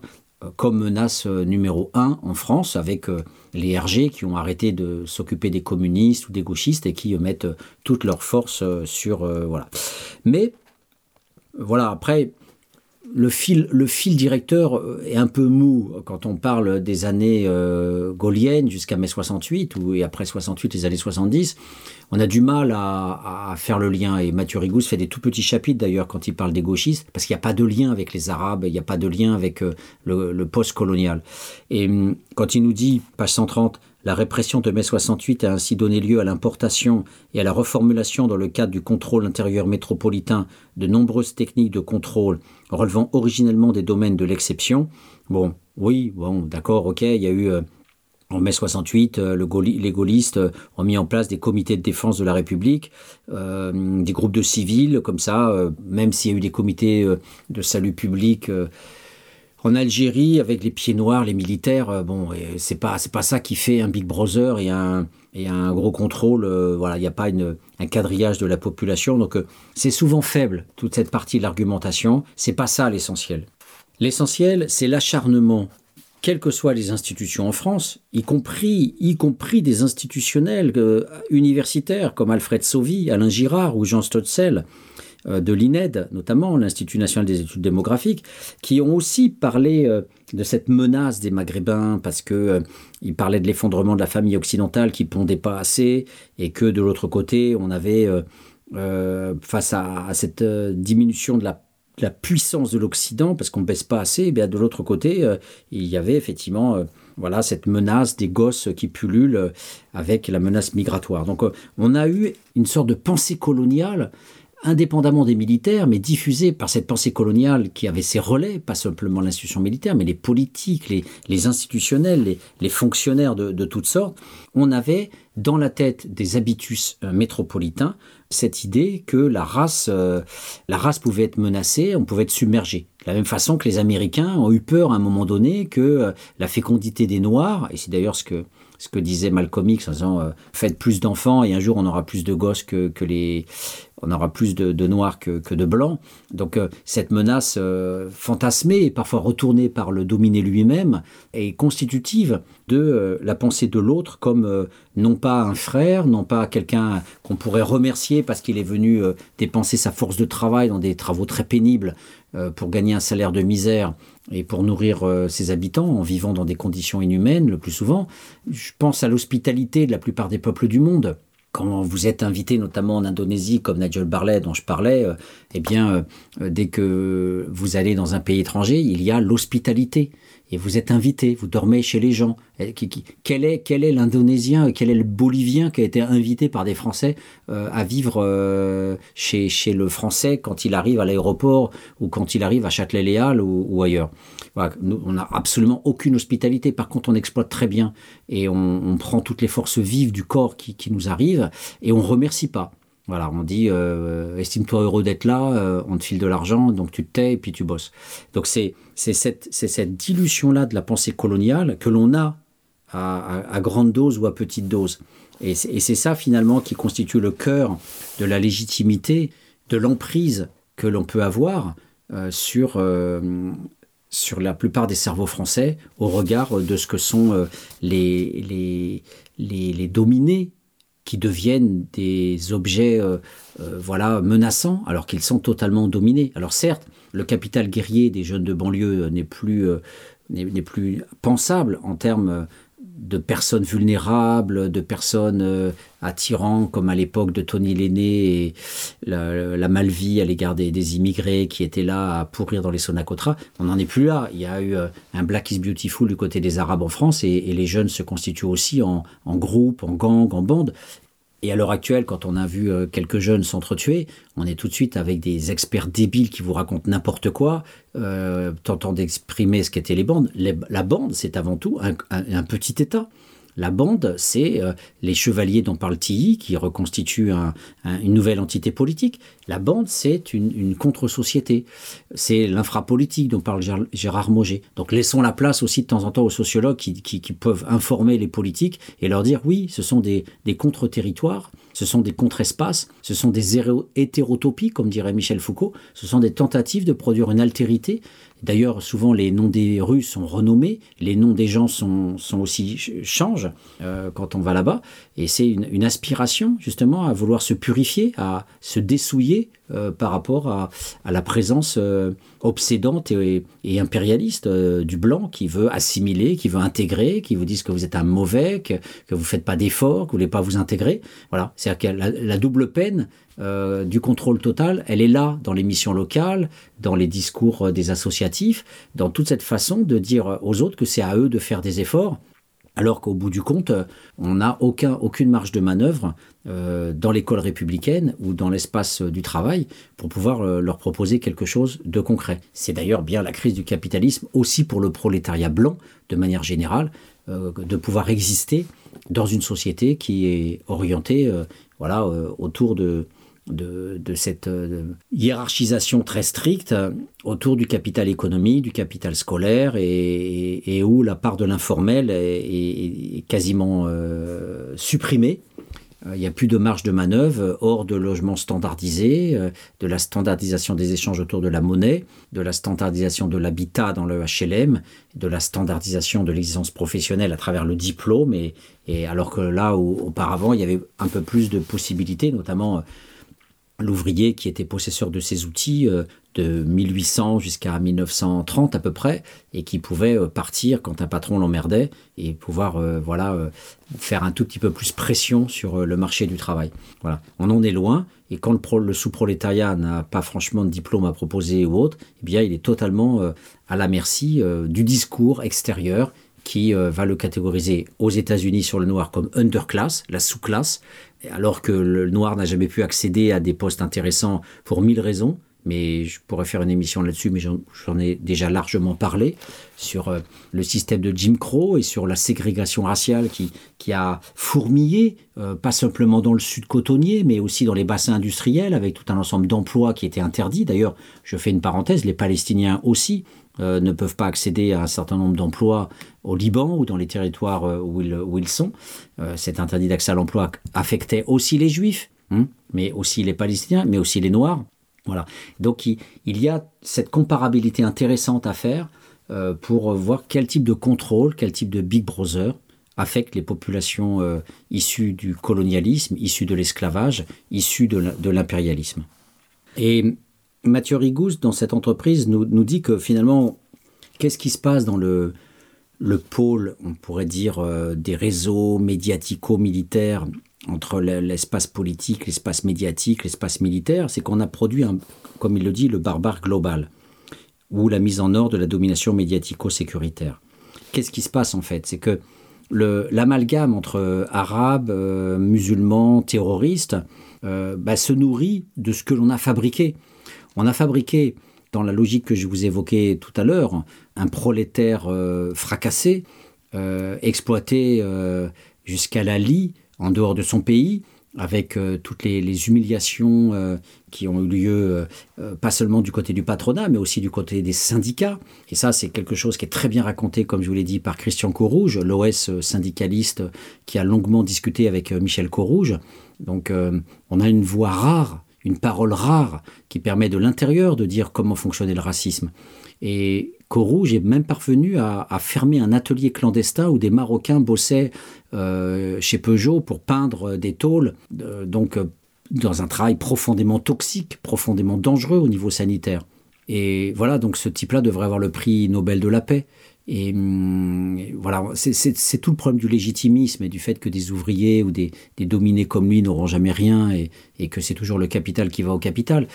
comme menace numéro un en France, avec les RG qui ont arrêté de s'occuper des communistes ou des gauchistes et qui mettent toutes leurs forces sur... voilà. Mais voilà, après, le fil, le fil directeur euh, est un peu mou quand on parle des années euh, gauliennes jusqu'à mai 68 ou et après 68 les années 70. On a du mal à, faire le lien et Mathieu Rigous fait des tout petits chapitres d'ailleurs quand il parle des gauchistes parce qu'il n'y a pas de lien avec les Arabes, il n'y a pas de lien avec euh, le, le post-colonial. Et hum, quand il nous dit, page 130, la répression de mai 68 a ainsi donné lieu à l'importation et à la reformulation dans le cadre du contrôle intérieur métropolitain de nombreuses techniques de contrôle relevant originellement des domaines de l'exception. Bon, oui, bon, d'accord, ok, il y a eu euh, en mai 68, euh, les gaullistes euh, ont mis en place des comités de défense de la République, des groupes de civils comme ça, même s'il y a eu des comités de salut public. en Algérie, avec les pieds noirs, les militaires, bon, c'est pas c'est pas ça qui fait un Big Brother et un et un gros contrôle. euh, voilà, il n'y a pas un quadrillage de la population, donc euh, c'est souvent faible toute cette partie de l'argumentation. C'est pas ça l'essentiel. L'essentiel, c'est l'acharnement, quelles que soient les institutions en France, y compris y compris des institutionnels euh, universitaires comme Alfred Sauvy, Alain Girard ou Jean Stotzel, de l'INED, notamment l'Institut national des études démographiques, qui ont aussi parlé euh, de cette menace des Maghrébins parce que euh, ils parlaient de l'effondrement de la famille occidentale qui pondait pas assez et que de l'autre côté on avait euh, euh, face à, cette euh, diminution de la la puissance de l'Occident, parce qu'on baisse pas assez, et bien de l'autre côté, euh, il y avait effectivement euh, voilà, cette menace des gosses qui pullulent euh, avec la menace migratoire. Donc euh, on a eu une sorte de pensée coloniale indépendamment des militaires, mais diffusée par cette pensée coloniale qui avait ses relais, pas simplement l'institution militaire, mais les politiques, les, institutionnels, les, fonctionnaires de, de, toutes sortes, on avait dans la tête des habitus euh, métropolitains cette idée que la race, euh, la race pouvait être menacée, on pouvait être submergé. De la même façon que les Américains ont eu peur à un moment donné que euh, la fécondité des Noirs, et c'est d'ailleurs ce que ce que disait Malcolm X en disant euh, faites plus d'enfants et un jour on aura plus de gosses que, les on aura plus de, noirs que, de blancs. Donc euh, cette menace euh, fantasmée et parfois retournée par le dominé lui-même est constitutive de la pensée de l'autre comme non pas un frère, non pas quelqu'un qu'on pourrait remercier parce qu'il est venu dépenser sa force de travail dans des travaux très pénibles pour gagner un salaire de misère et pour nourrir euh, ses habitants en vivant dans des conditions inhumaines le plus souvent. Je pense à l'hospitalité de la plupart des peuples du monde quand vous êtes invité notamment en Indonésie comme Nigel Barley dont je parlais, euh, eh bien euh, dès que vous allez dans un pays étranger, il y a l'hospitalité et vous êtes invité, vous dormez chez les gens. Quel est l'Indonésien, quel est le Bolivien qui a été invité par des Français euh, à vivre euh, chez, le Français quand il arrive à l'aéroport ou quand il arrive à Châtelet-Léal ou, ou ailleurs? Nous, On n'a absolument aucune hospitalité. Par contre, on exploite très bien et on, prend toutes les forces vives du corps qui, nous arrivent et on remercie pas. Voilà, on dit euh, estime-toi heureux d'être là, on te file de l'argent, donc tu te tais et puis tu bosses. Donc c'est cette, cette dilution-là de la pensée coloniale que l'on a à, grande dose ou à petite dose. Et c'est ça finalement qui constitue le cœur de la légitimité, de l'emprise que l'on peut avoir euh, sur, euh, sur la plupart des cerveaux français au regard de ce que sont euh, les, les, les, les dominés qui deviennent des objets voilà menaçants alors qu'ils sont totalement dominés. Alors certes, le capital guerrier des jeunes de banlieue n'est plus euh, plus pensable en termes de personnes vulnérables, de personnes euh, attirants, comme à l'époque de Tony Lenné et la, malvie à l'égard des, immigrés qui étaient là à pourrir dans les Sonacotra. On n'en est plus là. Il y a eu euh, un Black is Beautiful du côté des Arabes en France et, et les jeunes se constituent aussi en, en groupe, en gang, en bande. Et à l'heure actuelle, quand on a vu euh, quelques jeunes s'entretuer, on est tout de suite avec des experts débiles qui vous racontent n'importe quoi, euh, tentant d'exprimer ce qu'étaient les bandes. La bande, c'est avant tout un petit État. La bande, c'est euh, les chevaliers dont parle Tilly, qui reconstitue un, un, une nouvelle entité politique. La bande, c'est une, contre-société. C'est l'infrapolitique dont parle Gérard Moget. Donc laissons la place aussi de temps en temps aux sociologues qui, peuvent informer les politiques et leur dire oui, ce sont des contre-territoires, ce sont des contre-espaces, ce sont des hétérotopies, comme dirait Michel Foucault, ce sont des tentatives de produire une altérité D'ailleurs, souvent les noms des rues sont renommés, les noms des gens sont, aussi changent euh, quand on va là-bas, et c'est une, aspiration justement à vouloir se purifier, à se dessouiller euh, par rapport à, la présence euh, obsédante et, impérialiste du blanc qui veut assimiler, qui veut intégrer, qui vous dit que vous êtes un mauvais, que, que vous faites pas d'efforts, que vous voulez pas vous intégrer. Voilà, c'est-à-dire que la double peine euh, du contrôle total, elle est là dans les missions locales, dans les discours euh, des associatifs, dans toute cette façon de dire aux autres que c'est à eux de faire des efforts, alors qu'au bout du compte, euh, on n'a aucun, aucune marge de manœuvre dans l'école républicaine ou dans l'espace du travail pour pouvoir leur proposer quelque chose de concret. C'est d'ailleurs bien la crise du capitalisme aussi pour le prolétariat blanc, de manière générale, de pouvoir exister dans une société qui est orientée voilà, autour de, de, cette euh, hiérarchisation très stricte euh, autour du capital économique, du capital scolaire et, où la part de l'informel est, quasiment euh, supprimée. Il n'y a plus de marge de manœuvre hors de logements standardisés, de la standardisation des échanges autour de la monnaie, de la standardisation de l'habitat dans le HLM, de la standardisation de l'existence professionnelle à travers le diplôme. Et alors que là, où, auparavant, il y avait un peu plus de possibilités, notamment l'ouvrier qui était possesseur de ces outils euh, de 1800 jusqu'à 1930 à peu près, et qui pouvait euh, partir quand un patron l'emmerdait et pouvoir euh, voilà faire un tout petit peu plus pression sur le marché du travail. Voilà, on en est loin. Et quand le, pro- le sous-prolétariat n'a pas franchement de diplôme à proposer ou autre, eh bien, il est totalement à la merci du discours extérieur qui euh, va le catégoriser aux États-Unis sur le noir comme underclass, la sous-classe, alors que le noir n'a jamais pu accéder à des postes intéressants pour mille raisons. Mais je pourrais faire une émission là-dessus, mais j'en ai déjà largement parlé sur euh, le système de Jim Crow et sur la ségrégation raciale qui, a fourmillé, euh, pas simplement dans le sud cotonnier, mais aussi dans les bassins industriels, avec tout un ensemble d'emplois qui étaient interdits. D'ailleurs, je fais une parenthèse, les Palestiniens aussi ne peuvent pas accéder à un certain nombre d'emplois au Liban ou dans les territoires euh, où ils, où ils sont. Euh, cet interdit d'accès à l'emploi affectait aussi les Juifs, hein, mais aussi les Palestiniens, mais aussi les Noirs. Voilà. Donc il, il y a cette comparabilité intéressante à faire euh, pour voir quel type de contrôle, quel type de Big Brother affecte les populations issues du colonialisme, issues de l'esclavage, issues de l'impérialisme. Et Mathieu Rigous, dans cette entreprise, nous, nous dit que finalement, qu'est-ce qui se passe dans le, le pôle, on pourrait dire, euh, des réseaux médiatico-militaires entre le- l'espace politique, l'espace médiatique, l'espace militaire, c'est qu'on a produit, comme il le dit, le barbare global, ou la mise en ordre de la domination médiatico-sécuritaire. Qu'est-ce qui se passe en fait? C'est que l'amalgame entre euh, arabes, euh, musulmans, terroristes, bah, se nourrit de ce que l'on a fabriqué. On a fabriqué, dans la logique que je vous évoquais tout à l'heure, un prolétaire euh, fracassé, euh, exploité euh, jusqu'à la lie en dehors de son pays, avec toutes les, humiliations qui ont eu lieu, pas seulement du côté du patronat, mais aussi du côté des syndicats. Et ça, c'est quelque chose qui est très bien raconté, comme je vous l'ai dit, par Christian Corouge, l'OS syndicaliste qui a longuement discuté avec Michel Corouge. Donc, on a une voix rare, une parole rare, qui permet de l'intérieur de dire comment fonctionnait le racisme. Et Corouge est même parvenu à, fermer un atelier clandestin où des Marocains bossaient euh, chez Peugeot pour peindre des tôles, euh, donc euh, dans un travail profondément toxique, profondément dangereux au niveau sanitaire. Et voilà, donc ce type-là devrait avoir le prix Nobel de la paix. Et hum, voilà, c'est- tout le problème du légitimisme et du fait que des ouvriers ou des, dominés comme lui n'auront jamais rien et que c'est toujours le capital qui va au capital.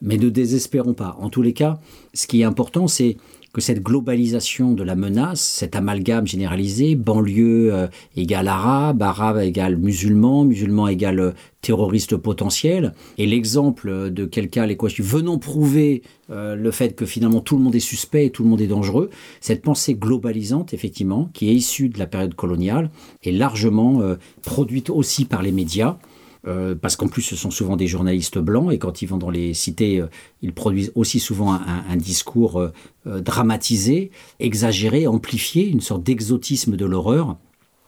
Mais ne désespérons pas. En tous les cas, ce qui est important, c'est que cette globalisation de la menace, cet amalgame généralisé, banlieue euh, égale arabe, arabe égale musulman, musulman égale euh, terroriste potentiel, et l'exemple de quelqu'un, les quoi, venons prouver euh, le fait que finalement tout le monde est suspect et tout le monde est dangereux, cette pensée globalisante, effectivement, qui est issue de la période coloniale, est largement produite aussi par les médias. Euh, parce qu'en plus ce sont souvent des journalistes blancs et quand ils vont dans les cités, euh, ils produisent aussi souvent un, discours euh, dramatisé, exagéré, amplifié, une sorte d'exotisme de l'horreur.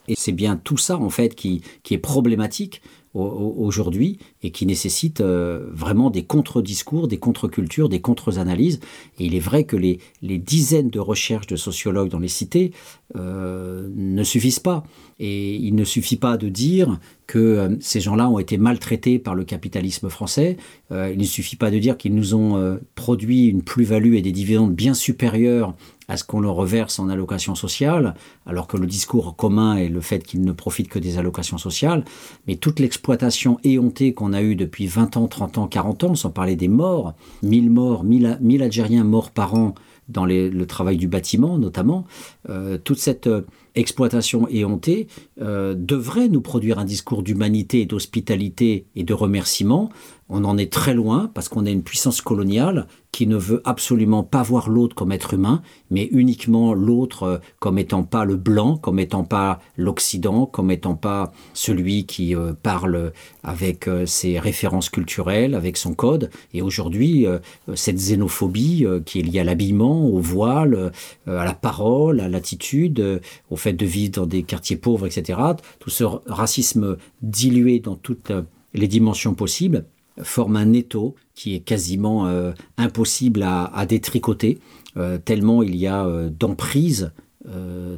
Et c'est bien tout ça en fait qui, est problématique aujourd'hui et qui nécessite euh, vraiment des contre-discours, des contre-cultures, des contre-analyses. Et il est vrai que les, dizaines de recherches de sociologues dans les cités euh, ne suffisent pas. Et il ne suffit pas de dire que euh, ces gens-là ont été maltraités par le capitalisme français. Il ne suffit pas de dire qu'ils nous ont produit une plus-value et des dividendes bien supérieurs à ce qu'on leur reverse en allocations sociales, alors que le discours commun est le fait qu'ils ne profitent que des allocations sociales. Mais toute l'exploitation éhontée qu'on a eue depuis 20 ans, 30 ans, 40 ans, sans parler des morts, 1000 morts, 1000, 1000 Algériens morts par an dans le travail du bâtiment notamment, euh, toute cette euh, exploitation éhontée euh, devrait nous produire un discours d'humanité, d'hospitalité et de remerciement. On en est très loin parce qu'on est une puissance coloniale qui ne veut absolument pas voir l'autre comme être humain, mais uniquement l'autre euh, comme étant pas le blanc, comme étant pas l'Occident, comme étant pas celui qui euh, parle avec euh, ses références culturelles, avec son code. Et aujourd'hui, cette xénophobie qui est liée à l'habillement, au voile, à la parole, à l'attitude, au fait de vivre dans des quartiers pauvres, etc. Tout ce racisme dilué dans toutes les dimensions possibles forme un étau qui est quasiment euh, impossible à, détricoter, euh, tellement il y a euh, d'emprise,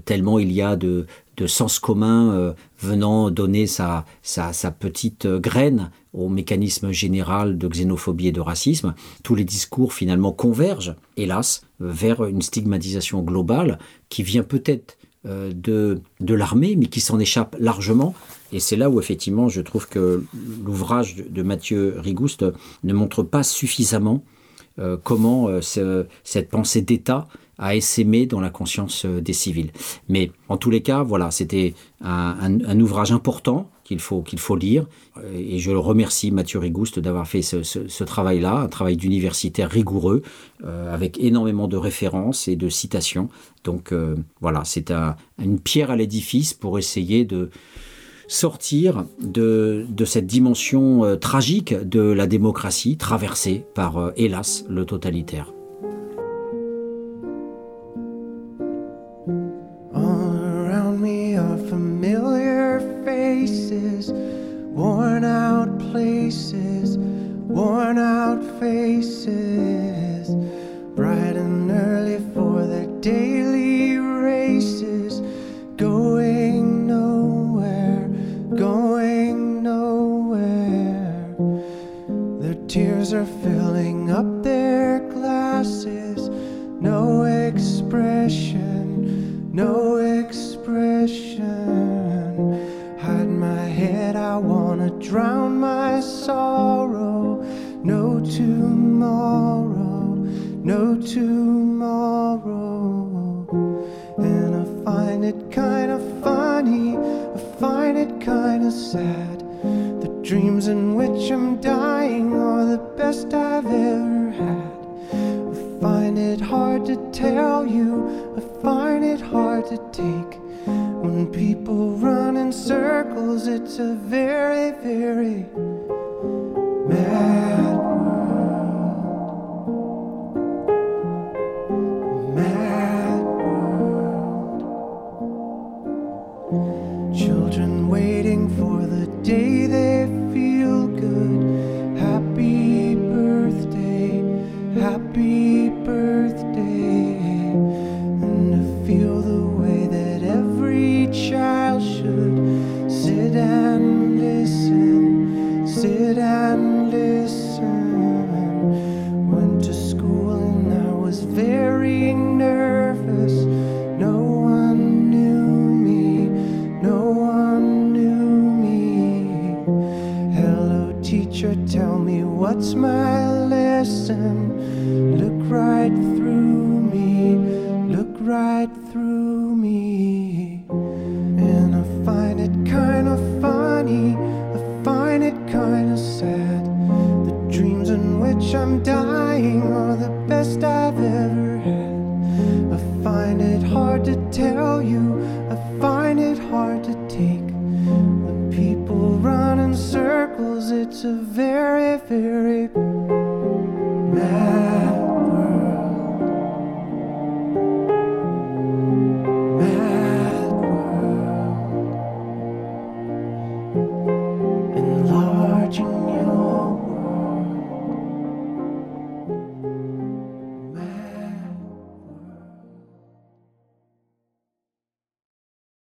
tellement il y a de, sens commun venant donner sa, petite graine au mécanisme général de xénophobie et de racisme. Tous les discours finalement convergent, hélas, vers une stigmatisation globale qui vient peut-être de l'armée, mais qui s'en échappe largement. Et c'est là où effectivement je trouve que l'ouvrage de Mathieu Rigouste ne montre pas suffisamment euh, comment euh, ce- cette pensée d'État a essaimé dans la conscience euh, des civils. Mais en tous les cas, voilà, c'était un, ouvrage important qu'il faut, qu'il faut lire. Et je le remercie, Mathieu Rigouste, d'avoir fait ce, travail-là, un travail d'universitaire rigoureux, avec énormément de références et de citations. Donc voilà, c'est un- une pierre à l'édifice pour essayer de sortir de, cette dimension euh, tragique de la démocratie traversée par, euh, hélas, le totalitaire.